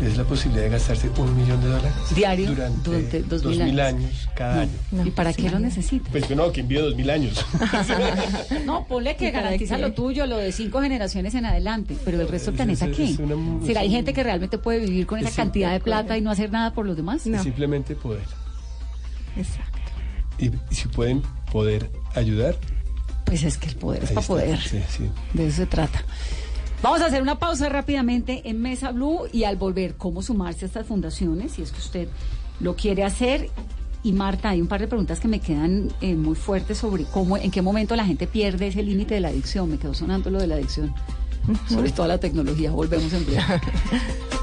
es la posibilidad de gastarse un millón de dólares Diario durante, durante dos mil mil años. años. cada No. año. ¿Y para qué lo necesita? Pues que no, que envíe dos mil años. No, ponle que ¿Y para garantiza lo tuyo, lo de cinco generaciones en adelante, pero el resto del planeta, es- ¿qué? es una- ¿Será hay un- gente que realmente puede vivir con esa es cantidad de plata y no hacer nada por los demás? No. Simplemente poder. Exacto. Y, y si pueden poder ayudar. Pues es que el poder es para está. poder. Sí, sí. De eso se trata. Vamos a hacer una pausa rápidamente en Mesa Blue y al volver, cómo sumarse a estas fundaciones, si es que usted lo quiere hacer. Y Marta, hay un par de preguntas que me quedan eh, muy fuertes sobre cómo, en qué momento la gente pierde ese límite de la adicción. Me quedó sonando lo de la adicción. Sobre toda la tecnología. Volvemos en breve.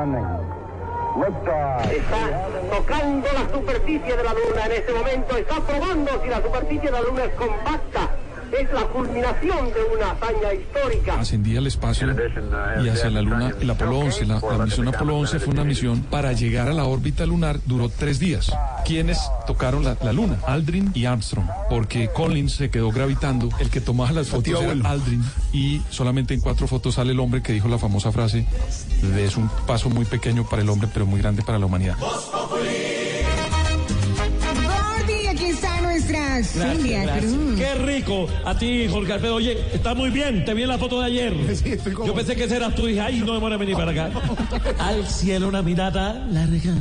Está tocando la superficie de la Luna en este momento, está probando si la superficie de la Luna es compacta. Es la culminación de una hazaña histórica. ascendía al espacio y hacia la Luna, el Apolo 11. La, la misión Apolo 11 fue una misión para llegar a la órbita lunar, duró tres días. ¿Quiénes tocaron la, la Luna? Aldrin y Armstrong, porque Collins se quedó gravitando. El que tomaba las fotos era Aldrin y solamente en cuatro fotos sale el hombre que dijo la famosa frase de es un paso muy pequeño para el hombre, pero muy grande para la humanidad. Nuestra Celia Cruz. Qué rico. A ti, Jorge Alfredo. Oye, está muy bien. Te vi en la foto de ayer. Yo pensé que ese eras tú. Dije, ay, no demora en venir para acá. Al cielo una mirada larga.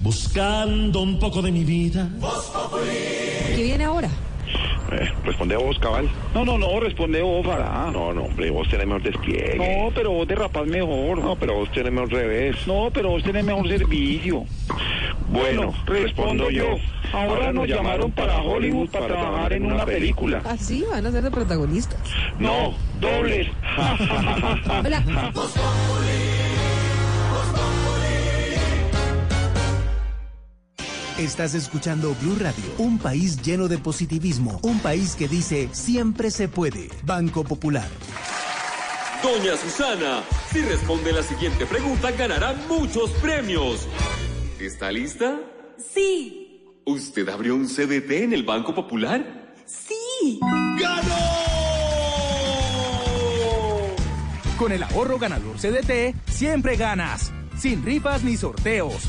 Buscando un poco de mi vida. ¿Qué viene ahora? Eh, responde vos, cabal. No, no, no, responde vos, Farah. No, no, hombre, vos tenés mejor despliegue. No, pero vos derrapás mejor. No, pero vos tenés mejor revés. No, pero vos tenés mejor servicio. Bueno, respondo yo. Ahora nos llamaron para Hollywood para trabajar en una película. Así van a ser de protagonistas. No, dobles. Hola. Estás escuchando Blue Radio, un país lleno de positivismo, un país que dice siempre se puede. Banco Popular. Doña Susana, si responde la siguiente pregunta ganará muchos premios. ¿Está lista? Sí, ¿Usted abrió un CDT en el Banco Popular? sí. Con el ahorro ganador CDT, siempre ganas. Sin rifas ni sorteos.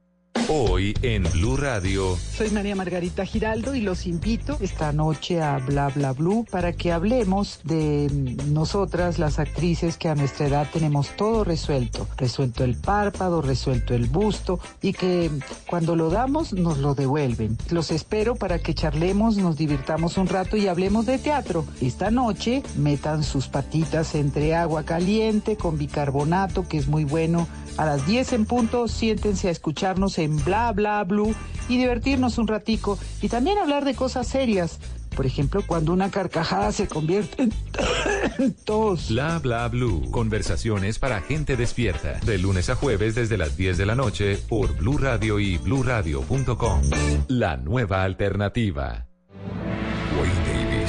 Hoy en Blue Radio. Soy María Margarita Giraldo y los invito esta noche a Bla Bla Blue para que hablemos de nosotras, las actrices que a nuestra edad tenemos todo resuelto. Resuelto el párpado, resuelto el busto y que cuando lo damos nos lo devuelven. Los espero para que charlemos, nos divirtamos un rato y hablemos de teatro. Esta noche metan sus patitas entre agua caliente con bicarbonato, que es muy bueno. A las 10 en punto, siéntense a escucharnos en Bla Bla Blue y divertirnos un ratico y también hablar de cosas serias. Por ejemplo, cuando una carcajada se convierte en tos. Bla bla blue. Conversaciones para gente despierta. De lunes a jueves desde las 10 de la noche por Blue Radio y bluradio.com. La nueva alternativa.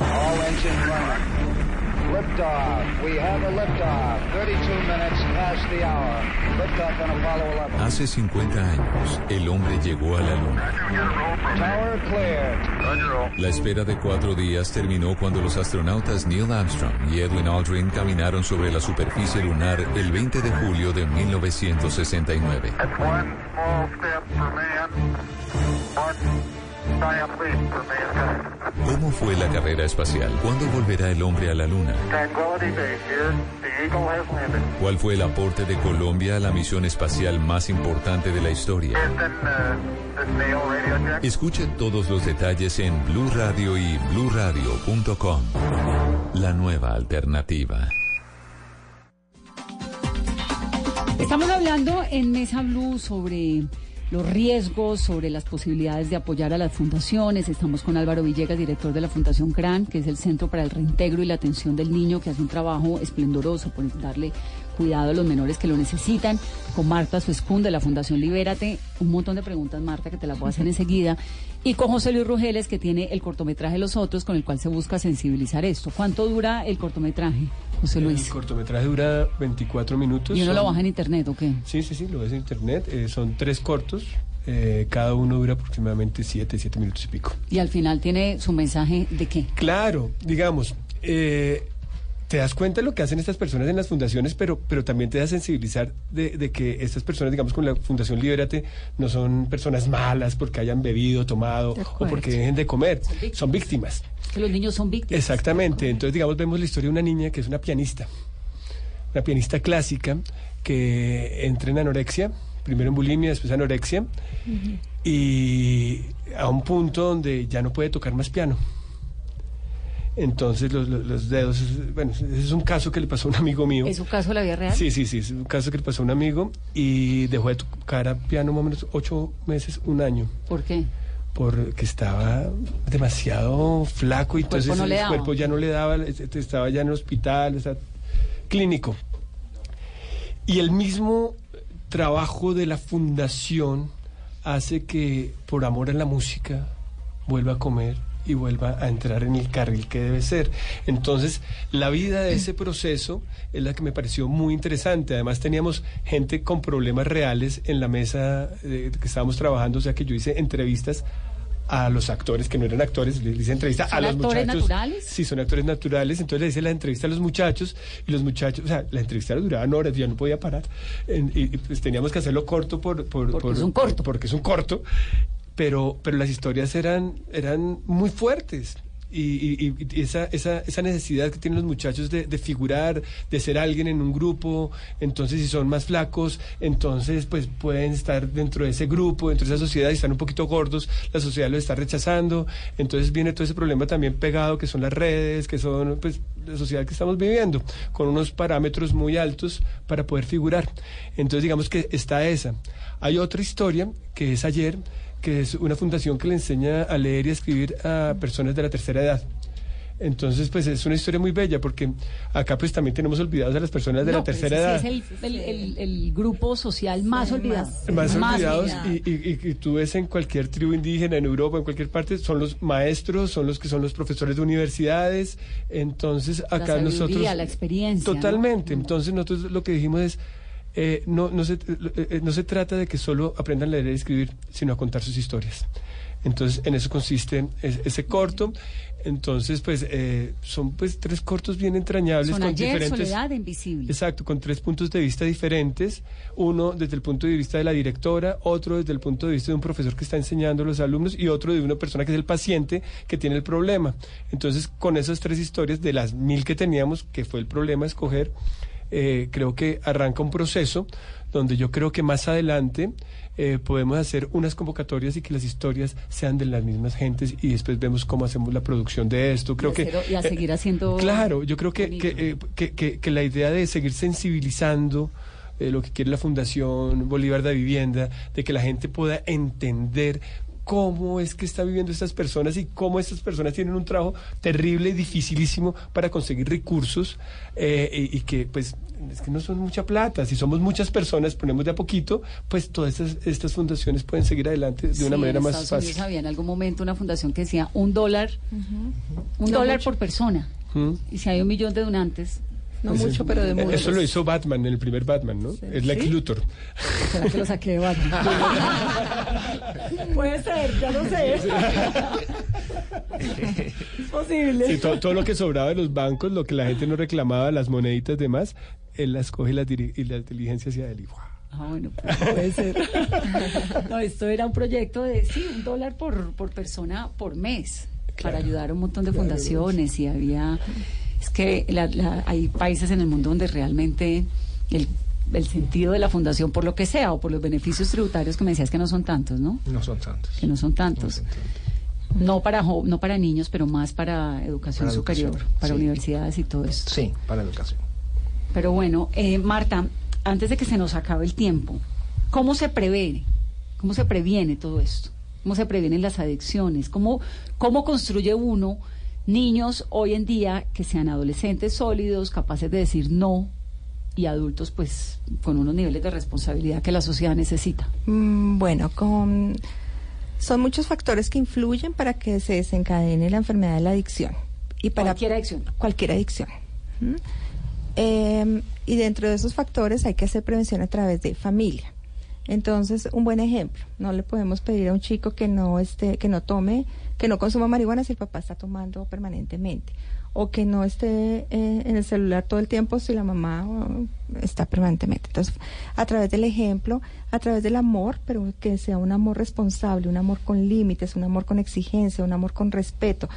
All engine running. Liftoff. We have a liftoff. 32 minutes past the hour. Liftoff on Apollo 11. Hace 50 años, el hombre llegó a la luna. Tower cleared. La espera de cuatro días terminó cuando los astronautas Neil Armstrong y Edwin Aldrin caminaron sobre la superficie lunar el 20 de julio de 1969. One small step for man. One ¿Cómo fue la carrera espacial? ¿Cuándo volverá el hombre a la luna? ¿Cuál fue el aporte de Colombia a la misión espacial más importante de la historia? Escuche todos los detalles en Blue Radio y BlueRadio.com. La nueva alternativa. Estamos hablando en Mesa Blue sobre los riesgos, sobre las posibilidades de apoyar a las fundaciones. Estamos con Álvaro Villegas, director de la Fundación CRAN, que es el Centro para el Reintegro y la Atención del Niño, que hace un trabajo esplendoroso por darle cuidado a los menores que lo necesitan. Con Marta Suescún de la Fundación Libérate. Un montón de preguntas, Marta, que te las voy a hacer enseguida. Y con José Luis Rugeles, que tiene el cortometraje Los Otros, con el cual se busca sensibilizar esto. ¿Cuánto dura el cortometraje, José Luis? El cortometraje dura 24 minutos. ¿Y uno lo baja en internet o qué? Sí, sí, sí, lo ves en internet. Eh, son tres cortos. eh, cada uno dura aproximadamente 7, 7 minutos y pico. Y al final tiene su mensaje de qué. Claro, digamos, eh, te das cuenta de lo que hacen estas personas en las fundaciones, pero, pero también te da sensibilizar de, de que estas personas, digamos, con la Fundación Libérate, no son personas malas porque hayan bebido, tomado o porque dejen de comer. Son víctimas. Que los niños son víctimas. Exactamente. Entonces, digamos, vemos la historia de una niña que es una pianista, una pianista clásica que entra en anorexia, primero en bulimia, después anorexia, y a un punto donde ya no puede tocar más piano. Entonces los, dedos, bueno, ese es un caso que le pasó a un amigo mío. ¿Es su caso de la vida real? Sí, sí, sí, es un caso que le pasó a un amigo y dejó de tocar a piano más o menos ocho meses, un año ¿Por qué? porque estaba demasiado flaco y El entonces no el cuerpo ya no le daba, estaba ya en el hospital, sea, clínico. Y el mismo trabajo de la fundación hace que por amor a la música vuelva a comer y vuelva a entrar en el carril que debe ser. Entonces, la vida de ese proceso es la que me pareció muy interesante. Además, teníamos gente con problemas reales en la mesa eh, que estábamos trabajando, o sea que yo hice entrevistas a los actores que no eran actores, les hice entrevista a ¿Son los actores muchachos. naturales? Sí, son actores naturales. Entonces le hice la entrevista a los muchachos y los muchachos, o sea, la entrevista duraba horas, yo no podía parar. En- y, pues teníamos que hacerlo corto por, por- Porque por- es un corto. porque es un corto. Pero, pero las historias eran, eran muy fuertes. Y, esa, esa, esa necesidad que tienen los muchachos de, de figurar, de ser alguien en un grupo, entonces si son más flacos, entonces pues pueden estar dentro de ese grupo, dentro de esa sociedad y están un poquito gordos, la sociedad los está rechazando, entonces viene todo ese problema también pegado que son las redes, que son pues la sociedad que estamos viviendo, con unos parámetros muy altos para poder figurar. Entonces digamos que está esa. Hay otra historia que es ayer, que es una fundación que le enseña a leer y a escribir a personas de la tercera edad. Entonces, pues es una historia muy bella porque acá pues también tenemos olvidados a las personas de No, la pero tercera ese edad. sí es el, el- el- el grupo social más olvidado. Más olvidados olvidado. y, y- y- y tú ves en cualquier tribu indígena, en Europa, en cualquier parte, son los maestros, son los que son los profesores de universidades. Entonces, La acá nosotros... sabiduría, la experiencia. ¿no? Totalmente. Entonces nosotros lo que dijimos es, eh, no, no, se, eh, eh, no se trata de que solo aprendan a leer y escribir, sino a contar sus historias. Entonces en eso consiste es- ese corto. Entonces pues eh, son pues tres cortos bien entrañables Son con ayer, diferentes... soledad invisible. Exacto, con tres puntos de vista diferentes. Uno desde el punto de vista de la directora, otro desde el punto de vista de un profesor que está enseñando a los alumnos y otro de una persona que es el paciente que tiene el problema. Entonces, con esas tres historias, de las mil que teníamos, que fue el problema escoger, eh, creo que arranca un proceso donde yo creo que más adelante eh, podemos hacer unas convocatorias y que las historias sean de las mismas gentes y después vemos cómo hacemos la producción de esto. Creo Y que y a eh, seguir haciendo Claro, yo creo que, bonito. que, eh, que, que- que la idea de seguir sensibilizando eh, lo que quiere la Fundación Bolívar de Vivienda, de que la gente pueda entender cómo es que está viviendo estas personas y cómo estas personas tienen un trabajo terrible y dificilísimo para conseguir recursos eh, y, y que pues es que no son mucha plata, si somos muchas personas, ponemos de a poquito, pues todas estas, estas fundaciones pueden seguir adelante de una manera en más Estados fácil. Unidos había en algún momento una fundación que decía un dólar, un No dólar mucho. por persona. ¿Mm? Y si hay un millón de donantes, Ese- eh, Eso lo hizo Batman, en el primer Batman, ¿no? Es Lex ¿Sí? Luthor. ¿Será que lo saqué de Batman? Puede ser, ya no sé. es posible. Sí, todo, todo lo que sobraba de los bancos, lo que la gente no reclamaba, las moneditas demás, él las coge y las, y las diligencia hacia él. y ¡guau! Ah, bueno, pues, puede ser. no, esto era un proyecto de, sí, un dólar por, por persona por mes para ayudar a un montón de fundaciones y había... Que la- la- hay países en el mundo donde realmente el, el sentido de la fundación, por lo que sea, o por los beneficios tributarios que me decías que no son tantos, ¿no? No son tantos. Que no son tantos. No para, jo- no para niños, pero más para educación Para superior, educación, para sí. universidades y todo esto. Sí, para educación. Pero bueno, eh, Marta, antes de que se nos acabe el tiempo, ¿cómo se previene? ¿Cómo se previene todo esto? ¿Cómo se previenen las adicciones? ¿Cómo, cómo construye uno niños hoy en día que sean adolescentes sólidos, capaces de decir no y adultos pues con unos niveles de responsabilidad que la sociedad necesita? Mm, Bueno, con, son muchos factores que influyen para que se desencadene la enfermedad de la adicción. Y para Cualquier adicción. Cualquier adicción. ¿Mm? Eh, y dentro de esos factores hay que hacer prevención a través de familia. Entonces, un buen ejemplo, no le podemos pedir a un chico que no esté, que no tome, que no consuma marihuana si el papá está tomando permanentemente, o que no esté eh, en el celular todo el tiempo si la mamá está permanentemente. Entonces, a través del ejemplo, a través del amor, pero que sea un amor responsable, un amor con límites, un amor con exigencia, un amor con respeto.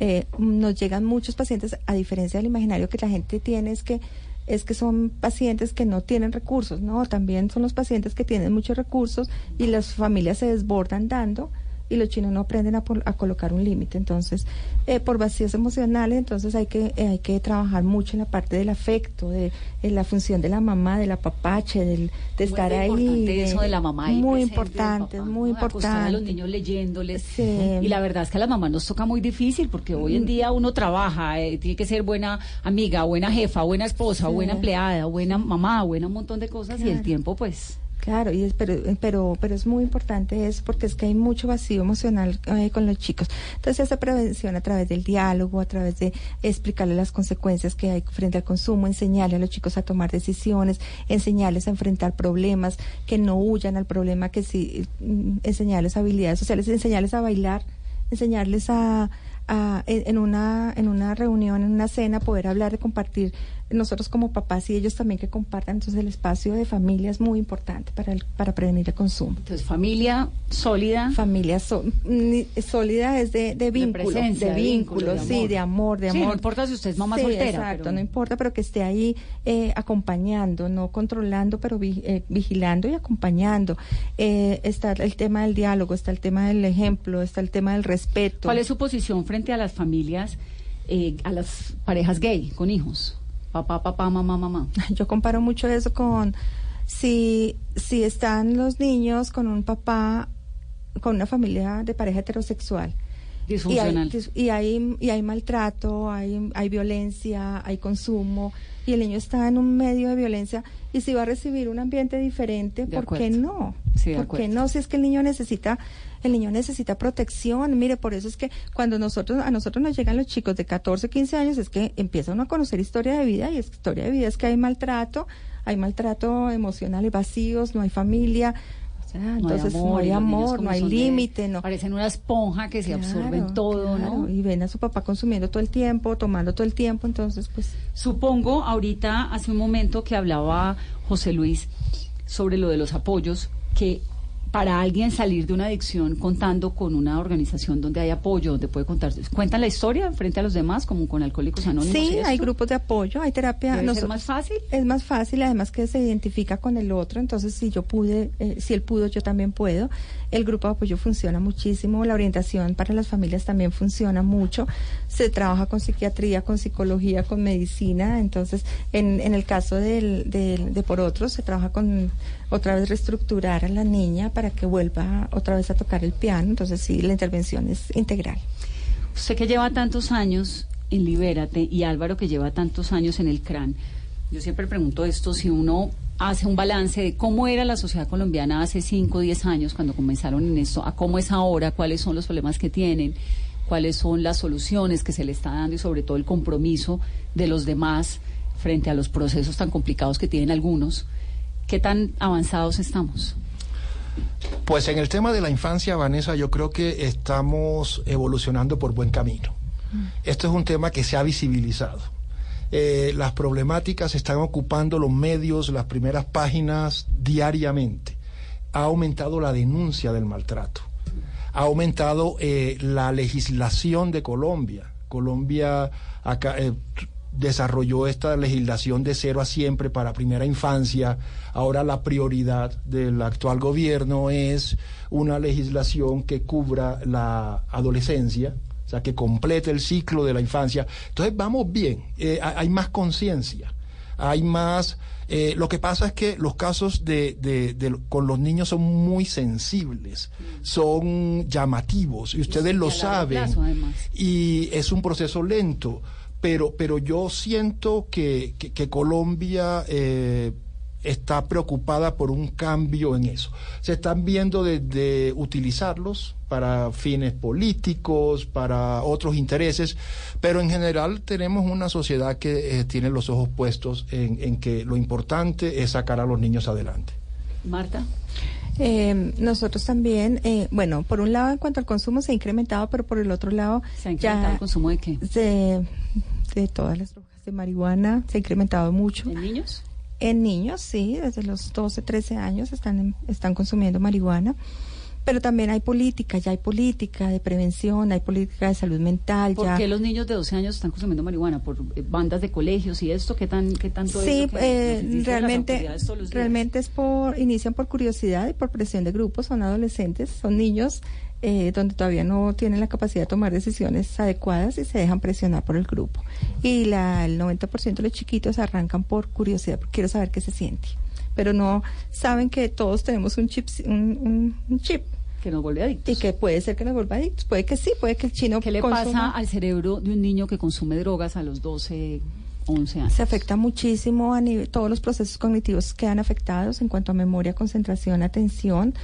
Eh, nos llegan muchos pacientes, a diferencia del imaginario que la gente tiene, es que es que son pacientes que no tienen recursos, no, también son los pacientes que tienen muchos recursos y las familias se desbordan dando y los chinos no aprenden a, colocar un límite. Entonces, eh, por vacíos emocionales, entonces hay que eh, hay que trabajar mucho en la parte del afecto, de, en la función de la mamá, del apapache, del, de estar ahí. importante eso de la mamá ahí Muy importante, papá, muy importante. a los niños leyéndoles. Sí. Y la verdad es que a las mamás nos toca muy difícil porque hoy en día uno trabaja, eh, tiene que ser buena amiga, buena jefa, buena esposa, Sí. buena empleada, buena mamá, buena un montón de cosas y el tiempo pues... Claro, y es, pero, pero, pero es muy importante eso porque es que hay mucho vacío emocional eh, con los chicos. Entonces, esa prevención a través del diálogo, a través de explicarle las consecuencias que hay frente al consumo, enseñarle a los chicos a tomar decisiones, enseñarles a enfrentar problemas, que no huyan al problema, que sí, mm, enseñarles habilidades sociales, enseñarles a bailar, enseñarles a, a- en, una en una reunión, en una cena, poder hablar, de compartir nosotros como papás y ellos también que compartan. Entonces el espacio de familia es muy importante para el, para prevenir el consumo. Entonces familia sólida. Familia so- ni- sólida es de, de vínculo, de, presencia, de vínculo, de sí, amor. de amor, de Sí, amor. no importa si usted es mamá Sí, soltera, Exacto, pero- no importa, pero que esté ahí eh, acompañando, no controlando, pero vi- eh, vigilando y acompañando. Eh, está el tema del diálogo, está el tema del ejemplo, está el tema del respeto. ¿Cuál es su posición frente a las familias, eh, a las parejas gay con hijos? Papá, papá, mamá, mamá. Yo comparo mucho eso con si, si están los niños con un papá, con una familia de pareja heterosexual. Disfuncional. Y hay, y hay, y hay maltrato, hay, hay violencia, hay consumo, y el niño está en un medio de violencia, y si va a recibir un ambiente diferente, De ¿por qué no? Sí, de ¿Por qué no? Si es que el niño necesita, el niño necesita protección. Mire, por eso es que cuando nosotros, a nosotros nos llegan los chicos de 14, 15 años, es que empiezan uno a conocer historia de vida, y es historia de vida es que hay maltrato, hay maltrato emocional y vacíos, no hay familia. Sea, entonces no hay amor, no hay son de- límite, no. Parecen una esponja que se absorben Claro, todo, claro, ¿no? Y ven a su papá consumiendo todo el tiempo, tomando todo el tiempo, entonces pues... Supongo, ahorita, hace un momento que hablaba José Luis sobre lo de los apoyos, que para alguien salir de una adicción contando con una organización donde hay apoyo, donde puede contar? ¿Cuentan la historia frente a los demás, como con Alcohólicos Anónimos? Sí, hay grupos de apoyo, hay terapia. ¿Debe ser más fácil? Es más fácil, además que se identifica con el otro, entonces si yo pude, eh, si él pudo, yo también puedo. El grupo de apoyo funciona muchísimo, la orientación para las familias también funciona mucho. Se trabaja con psiquiatría, con psicología, con medicina, entonces en, en el caso del, del, de por otros se trabaja con otra vez reestructurar a la niña para que vuelva otra vez a tocar el piano. Entonces sí, la intervención es integral. Usted que lleva tantos años en Libérate y Álvaro que lleva tantos años en el CRAN, yo siempre pregunto esto, si uno hace un balance de cómo era la sociedad colombiana hace 5 o 10 años cuando comenzaron en esto, a cómo es ahora, cuáles son los problemas que tienen, cuáles son las soluciones que se le está dando y sobre todo el compromiso de los demás frente a los procesos tan complicados que tienen algunos. ¿Qué tan avanzados estamos? Pues en el tema de la infancia, Vanessa, yo creo que estamos evolucionando por buen camino. Esto es un tema que se ha visibilizado. Eh, las problemáticas están ocupando los medios, las primeras páginas diariamente. Ha aumentado la denuncia del maltrato. Ha aumentado eh, la legislación de Colombia. Colombia acá, eh, desarrolló esta legislación de cero a siempre para primera infancia. Ahora la prioridad del actual gobierno es una legislación que cubra la adolescencia, o sea, que complete el ciclo de la infancia. Entonces vamos bien, eh, hay más conciencia, hay más... Eh, lo que pasa es que los casos de, de, de, con los niños son muy sensibles, son llamativos, y ustedes lo saben, y es un proceso lento pero, pero yo siento que, que, que Colombia eh, está preocupada por un cambio en eso. Se están viendo de, utilizarlos para fines políticos, para otros intereses, pero en general tenemos una sociedad que eh, tiene los ojos puestos en, en que lo importante es sacar a los niños adelante. Marta. Eh, nosotros también, eh, bueno, por un lado en cuanto al consumo se ha incrementado, pero por el otro lado... ¿Se ha incrementado el consumo de qué? De, de todas las drogas, de marihuana, se ha incrementado mucho. ¿En niños? En niños, sí, desde los 12, 13 años están, están consumiendo marihuana pero también hay política, ya hay política de prevención, hay política de salud mental. ¿Por qué los niños de 12 años están consumiendo marihuana? ¿Por eh, bandas de colegios y esto? ¿Qué, tan, qué tanto Sí, eh, realmente, realmente es por, inician por curiosidad y por presión de grupos, son adolescentes, son niños eh, donde todavía no tienen la capacidad de tomar decisiones adecuadas y se dejan presionar por el grupo. Y la, el 90% de los chiquitos arrancan por curiosidad, porque quiero saber qué se siente pero no saben que todos tenemos un chip, un, un chip que nos vuelve adictos. Y que puede ser que nos vuelva adictos. Puede que sí, puede que el chino. ¿Qué le pasa al cerebro de un niño que consume drogas a los 12, 11 años? Se afecta muchísimo a nivel, todos los procesos cognitivos quedan afectados en cuanto a memoria, concentración, atención.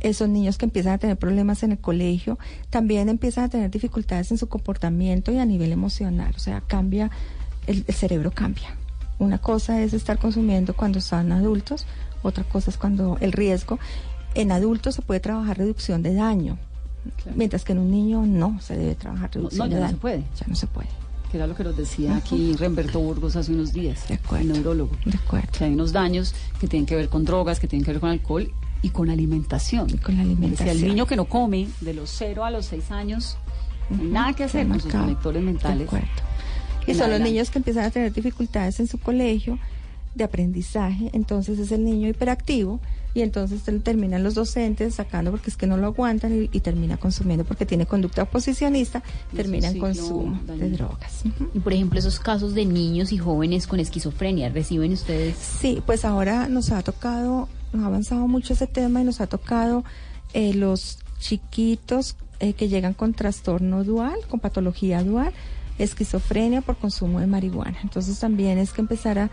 Esos niños que empiezan a tener problemas en el colegio, también empiezan a tener dificultades en su comportamiento y a nivel emocional. O sea, cambia, el, el cerebro cambia. Una cosa es estar consumiendo cuando están adultos, otra cosa es cuando el riesgo en adultos se puede trabajar reducción de daño, mientras que en un niño no se debe trabajar reducción de daño. No, se puede. Ya no se puede. Que era lo que nos decía aquí Remberto Burgos hace unos días, el neurólogo. De acuerdo. Que hay unos daños que tienen que ver con drogas, que tienen que ver con alcohol y con alimentación. Y con la alimentación. Si el niño que no come de los 0 a los 6 años, nada que hacer con sus conectores mentales. Y son los niños que empiezan a tener dificultades en su colegio de aprendizaje, entonces es el niño hiperactivo y entonces terminan los docentes sacando porque es que no lo aguantan y, termina consumiendo porque tiene conducta oposicionista, termina en consumo de drogas. Y por ejemplo, esos casos de niños y jóvenes con esquizofrenia, ¿reciben ustedes? Sí, pues ahora nos ha tocado, nos ha avanzado mucho ese tema y nos ha tocado eh, los chiquitos eh, que llegan con trastorno dual, con patología dual, esquizofrenia por consumo de marihuana. Entonces también es que empezar a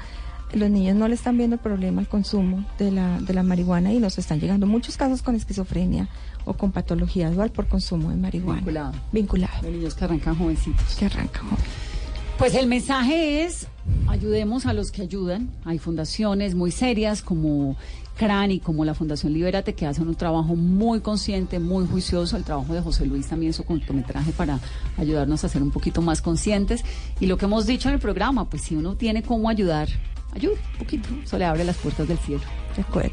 los niños no le están viendo el problema al consumo de la, de la marihuana y nos están llegando muchos casos con esquizofrenia o con patología dual por consumo de marihuana. Vinculado. Vinculado. De niños que arrancan jovencitos. Que arrancan jóvenes. Pues el mensaje es, ayudemos a los que ayudan. Hay fundaciones muy serias como CRAN y como la Fundación Libérate que hacen un trabajo muy consciente, muy juicioso. El trabajo de José Luis también su cortometraje para ayudarnos a ser un poquito más conscientes. Y lo que hemos dicho en el programa, pues si uno tiene cómo ayudar ayude un poquito. Eso le abre las puertas del cielo.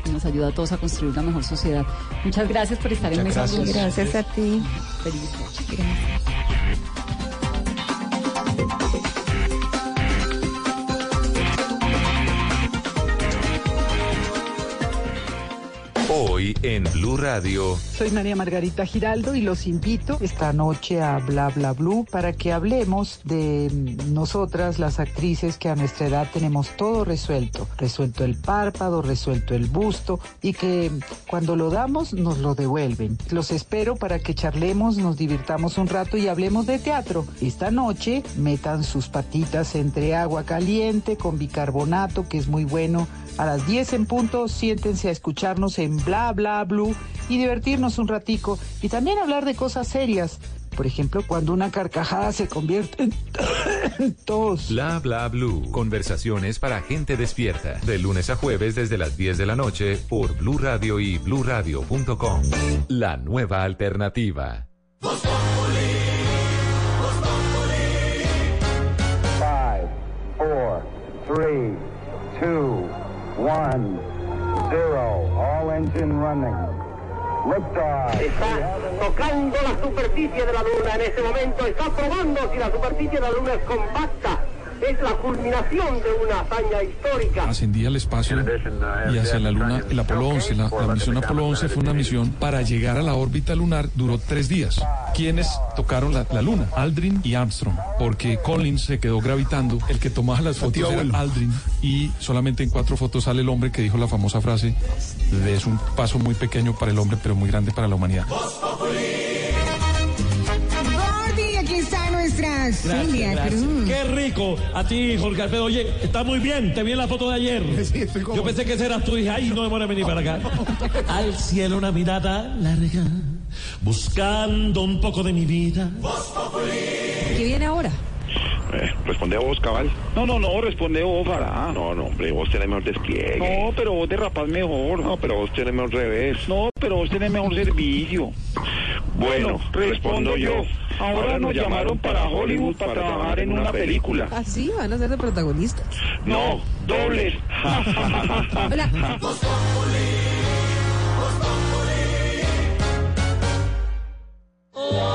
Y nos ayuda a todos a construir una mejor sociedad. Muchas gracias por estar en Mesa Blue. Gracias a ti. Feliz noche. Gracias. Hoy en Blue Radio. Soy María Margarita Giraldo y los invito esta noche a Bla Bla Blue para que hablemos de nosotras, las actrices que a nuestra edad tenemos todo resuelto. Resuelto el párpado, resuelto el busto y que cuando lo damos nos lo devuelven. Los espero para que charlemos, nos divirtamos un rato y hablemos de teatro. Esta noche metan sus patitas entre agua caliente con bicarbonato, que es muy bueno a las 10 en punto, siéntense a escucharnos en Bla Bla Blue y divertirnos un ratico y también hablar de cosas serias. Por ejemplo, cuando una carcajada se convierte en tos. Bla bla blue. Conversaciones para gente despierta. De lunes a jueves desde las 10 de la noche por Blue Radio y bluradio.com. La nueva alternativa. Five, four, three, two, one, zero. All engine running. Está tocando la superficie de la Luna en este momento, está probando si la superficie de la Luna es compacta. Es la culminación de una hazaña histórica. ascendía al espacio y hacia la Luna. El Apolo 11, la, la misión Apolo 11 fue una misión para llegar a la órbita lunar, duró tres días. ¿Quiénes tocaron la, la Luna? Aldrin y Armstrong, porque Collins se quedó gravitando. El que tomaba las fotos era Aldrin y solamente en cuatro fotos sale el hombre que dijo la famosa frase es un paso muy pequeño para el hombre, pero muy grande para la humanidad. Nuestra Celia gracias. Cruz. Qué rico. A ti, Jorge Alfredo. Oye, está muy bien. Te vi en la foto de ayer. Yo pensé que ese eras tú. Dije, ay, no demora en venir para acá. Al cielo una mirada larga. Buscando un poco de mi vida. ¿Qué viene ahora? Eh, responde a vos, cabal. No, no, no, responde vos, Farah. Ah, no, no, hombre, vos tenés mejor despliegue. No, pero vos derrapás mejor. No, pero vos tenés mejor revés. No, pero vos tenés mejor servicio. Bueno, respondo, yo. Ahora, nos llamaron, para Hollywood para, trabajar en una película. película. ¿Ah, ¿Así? ¿Van a ser de protagonistas? No, dobles. Hola. Oh.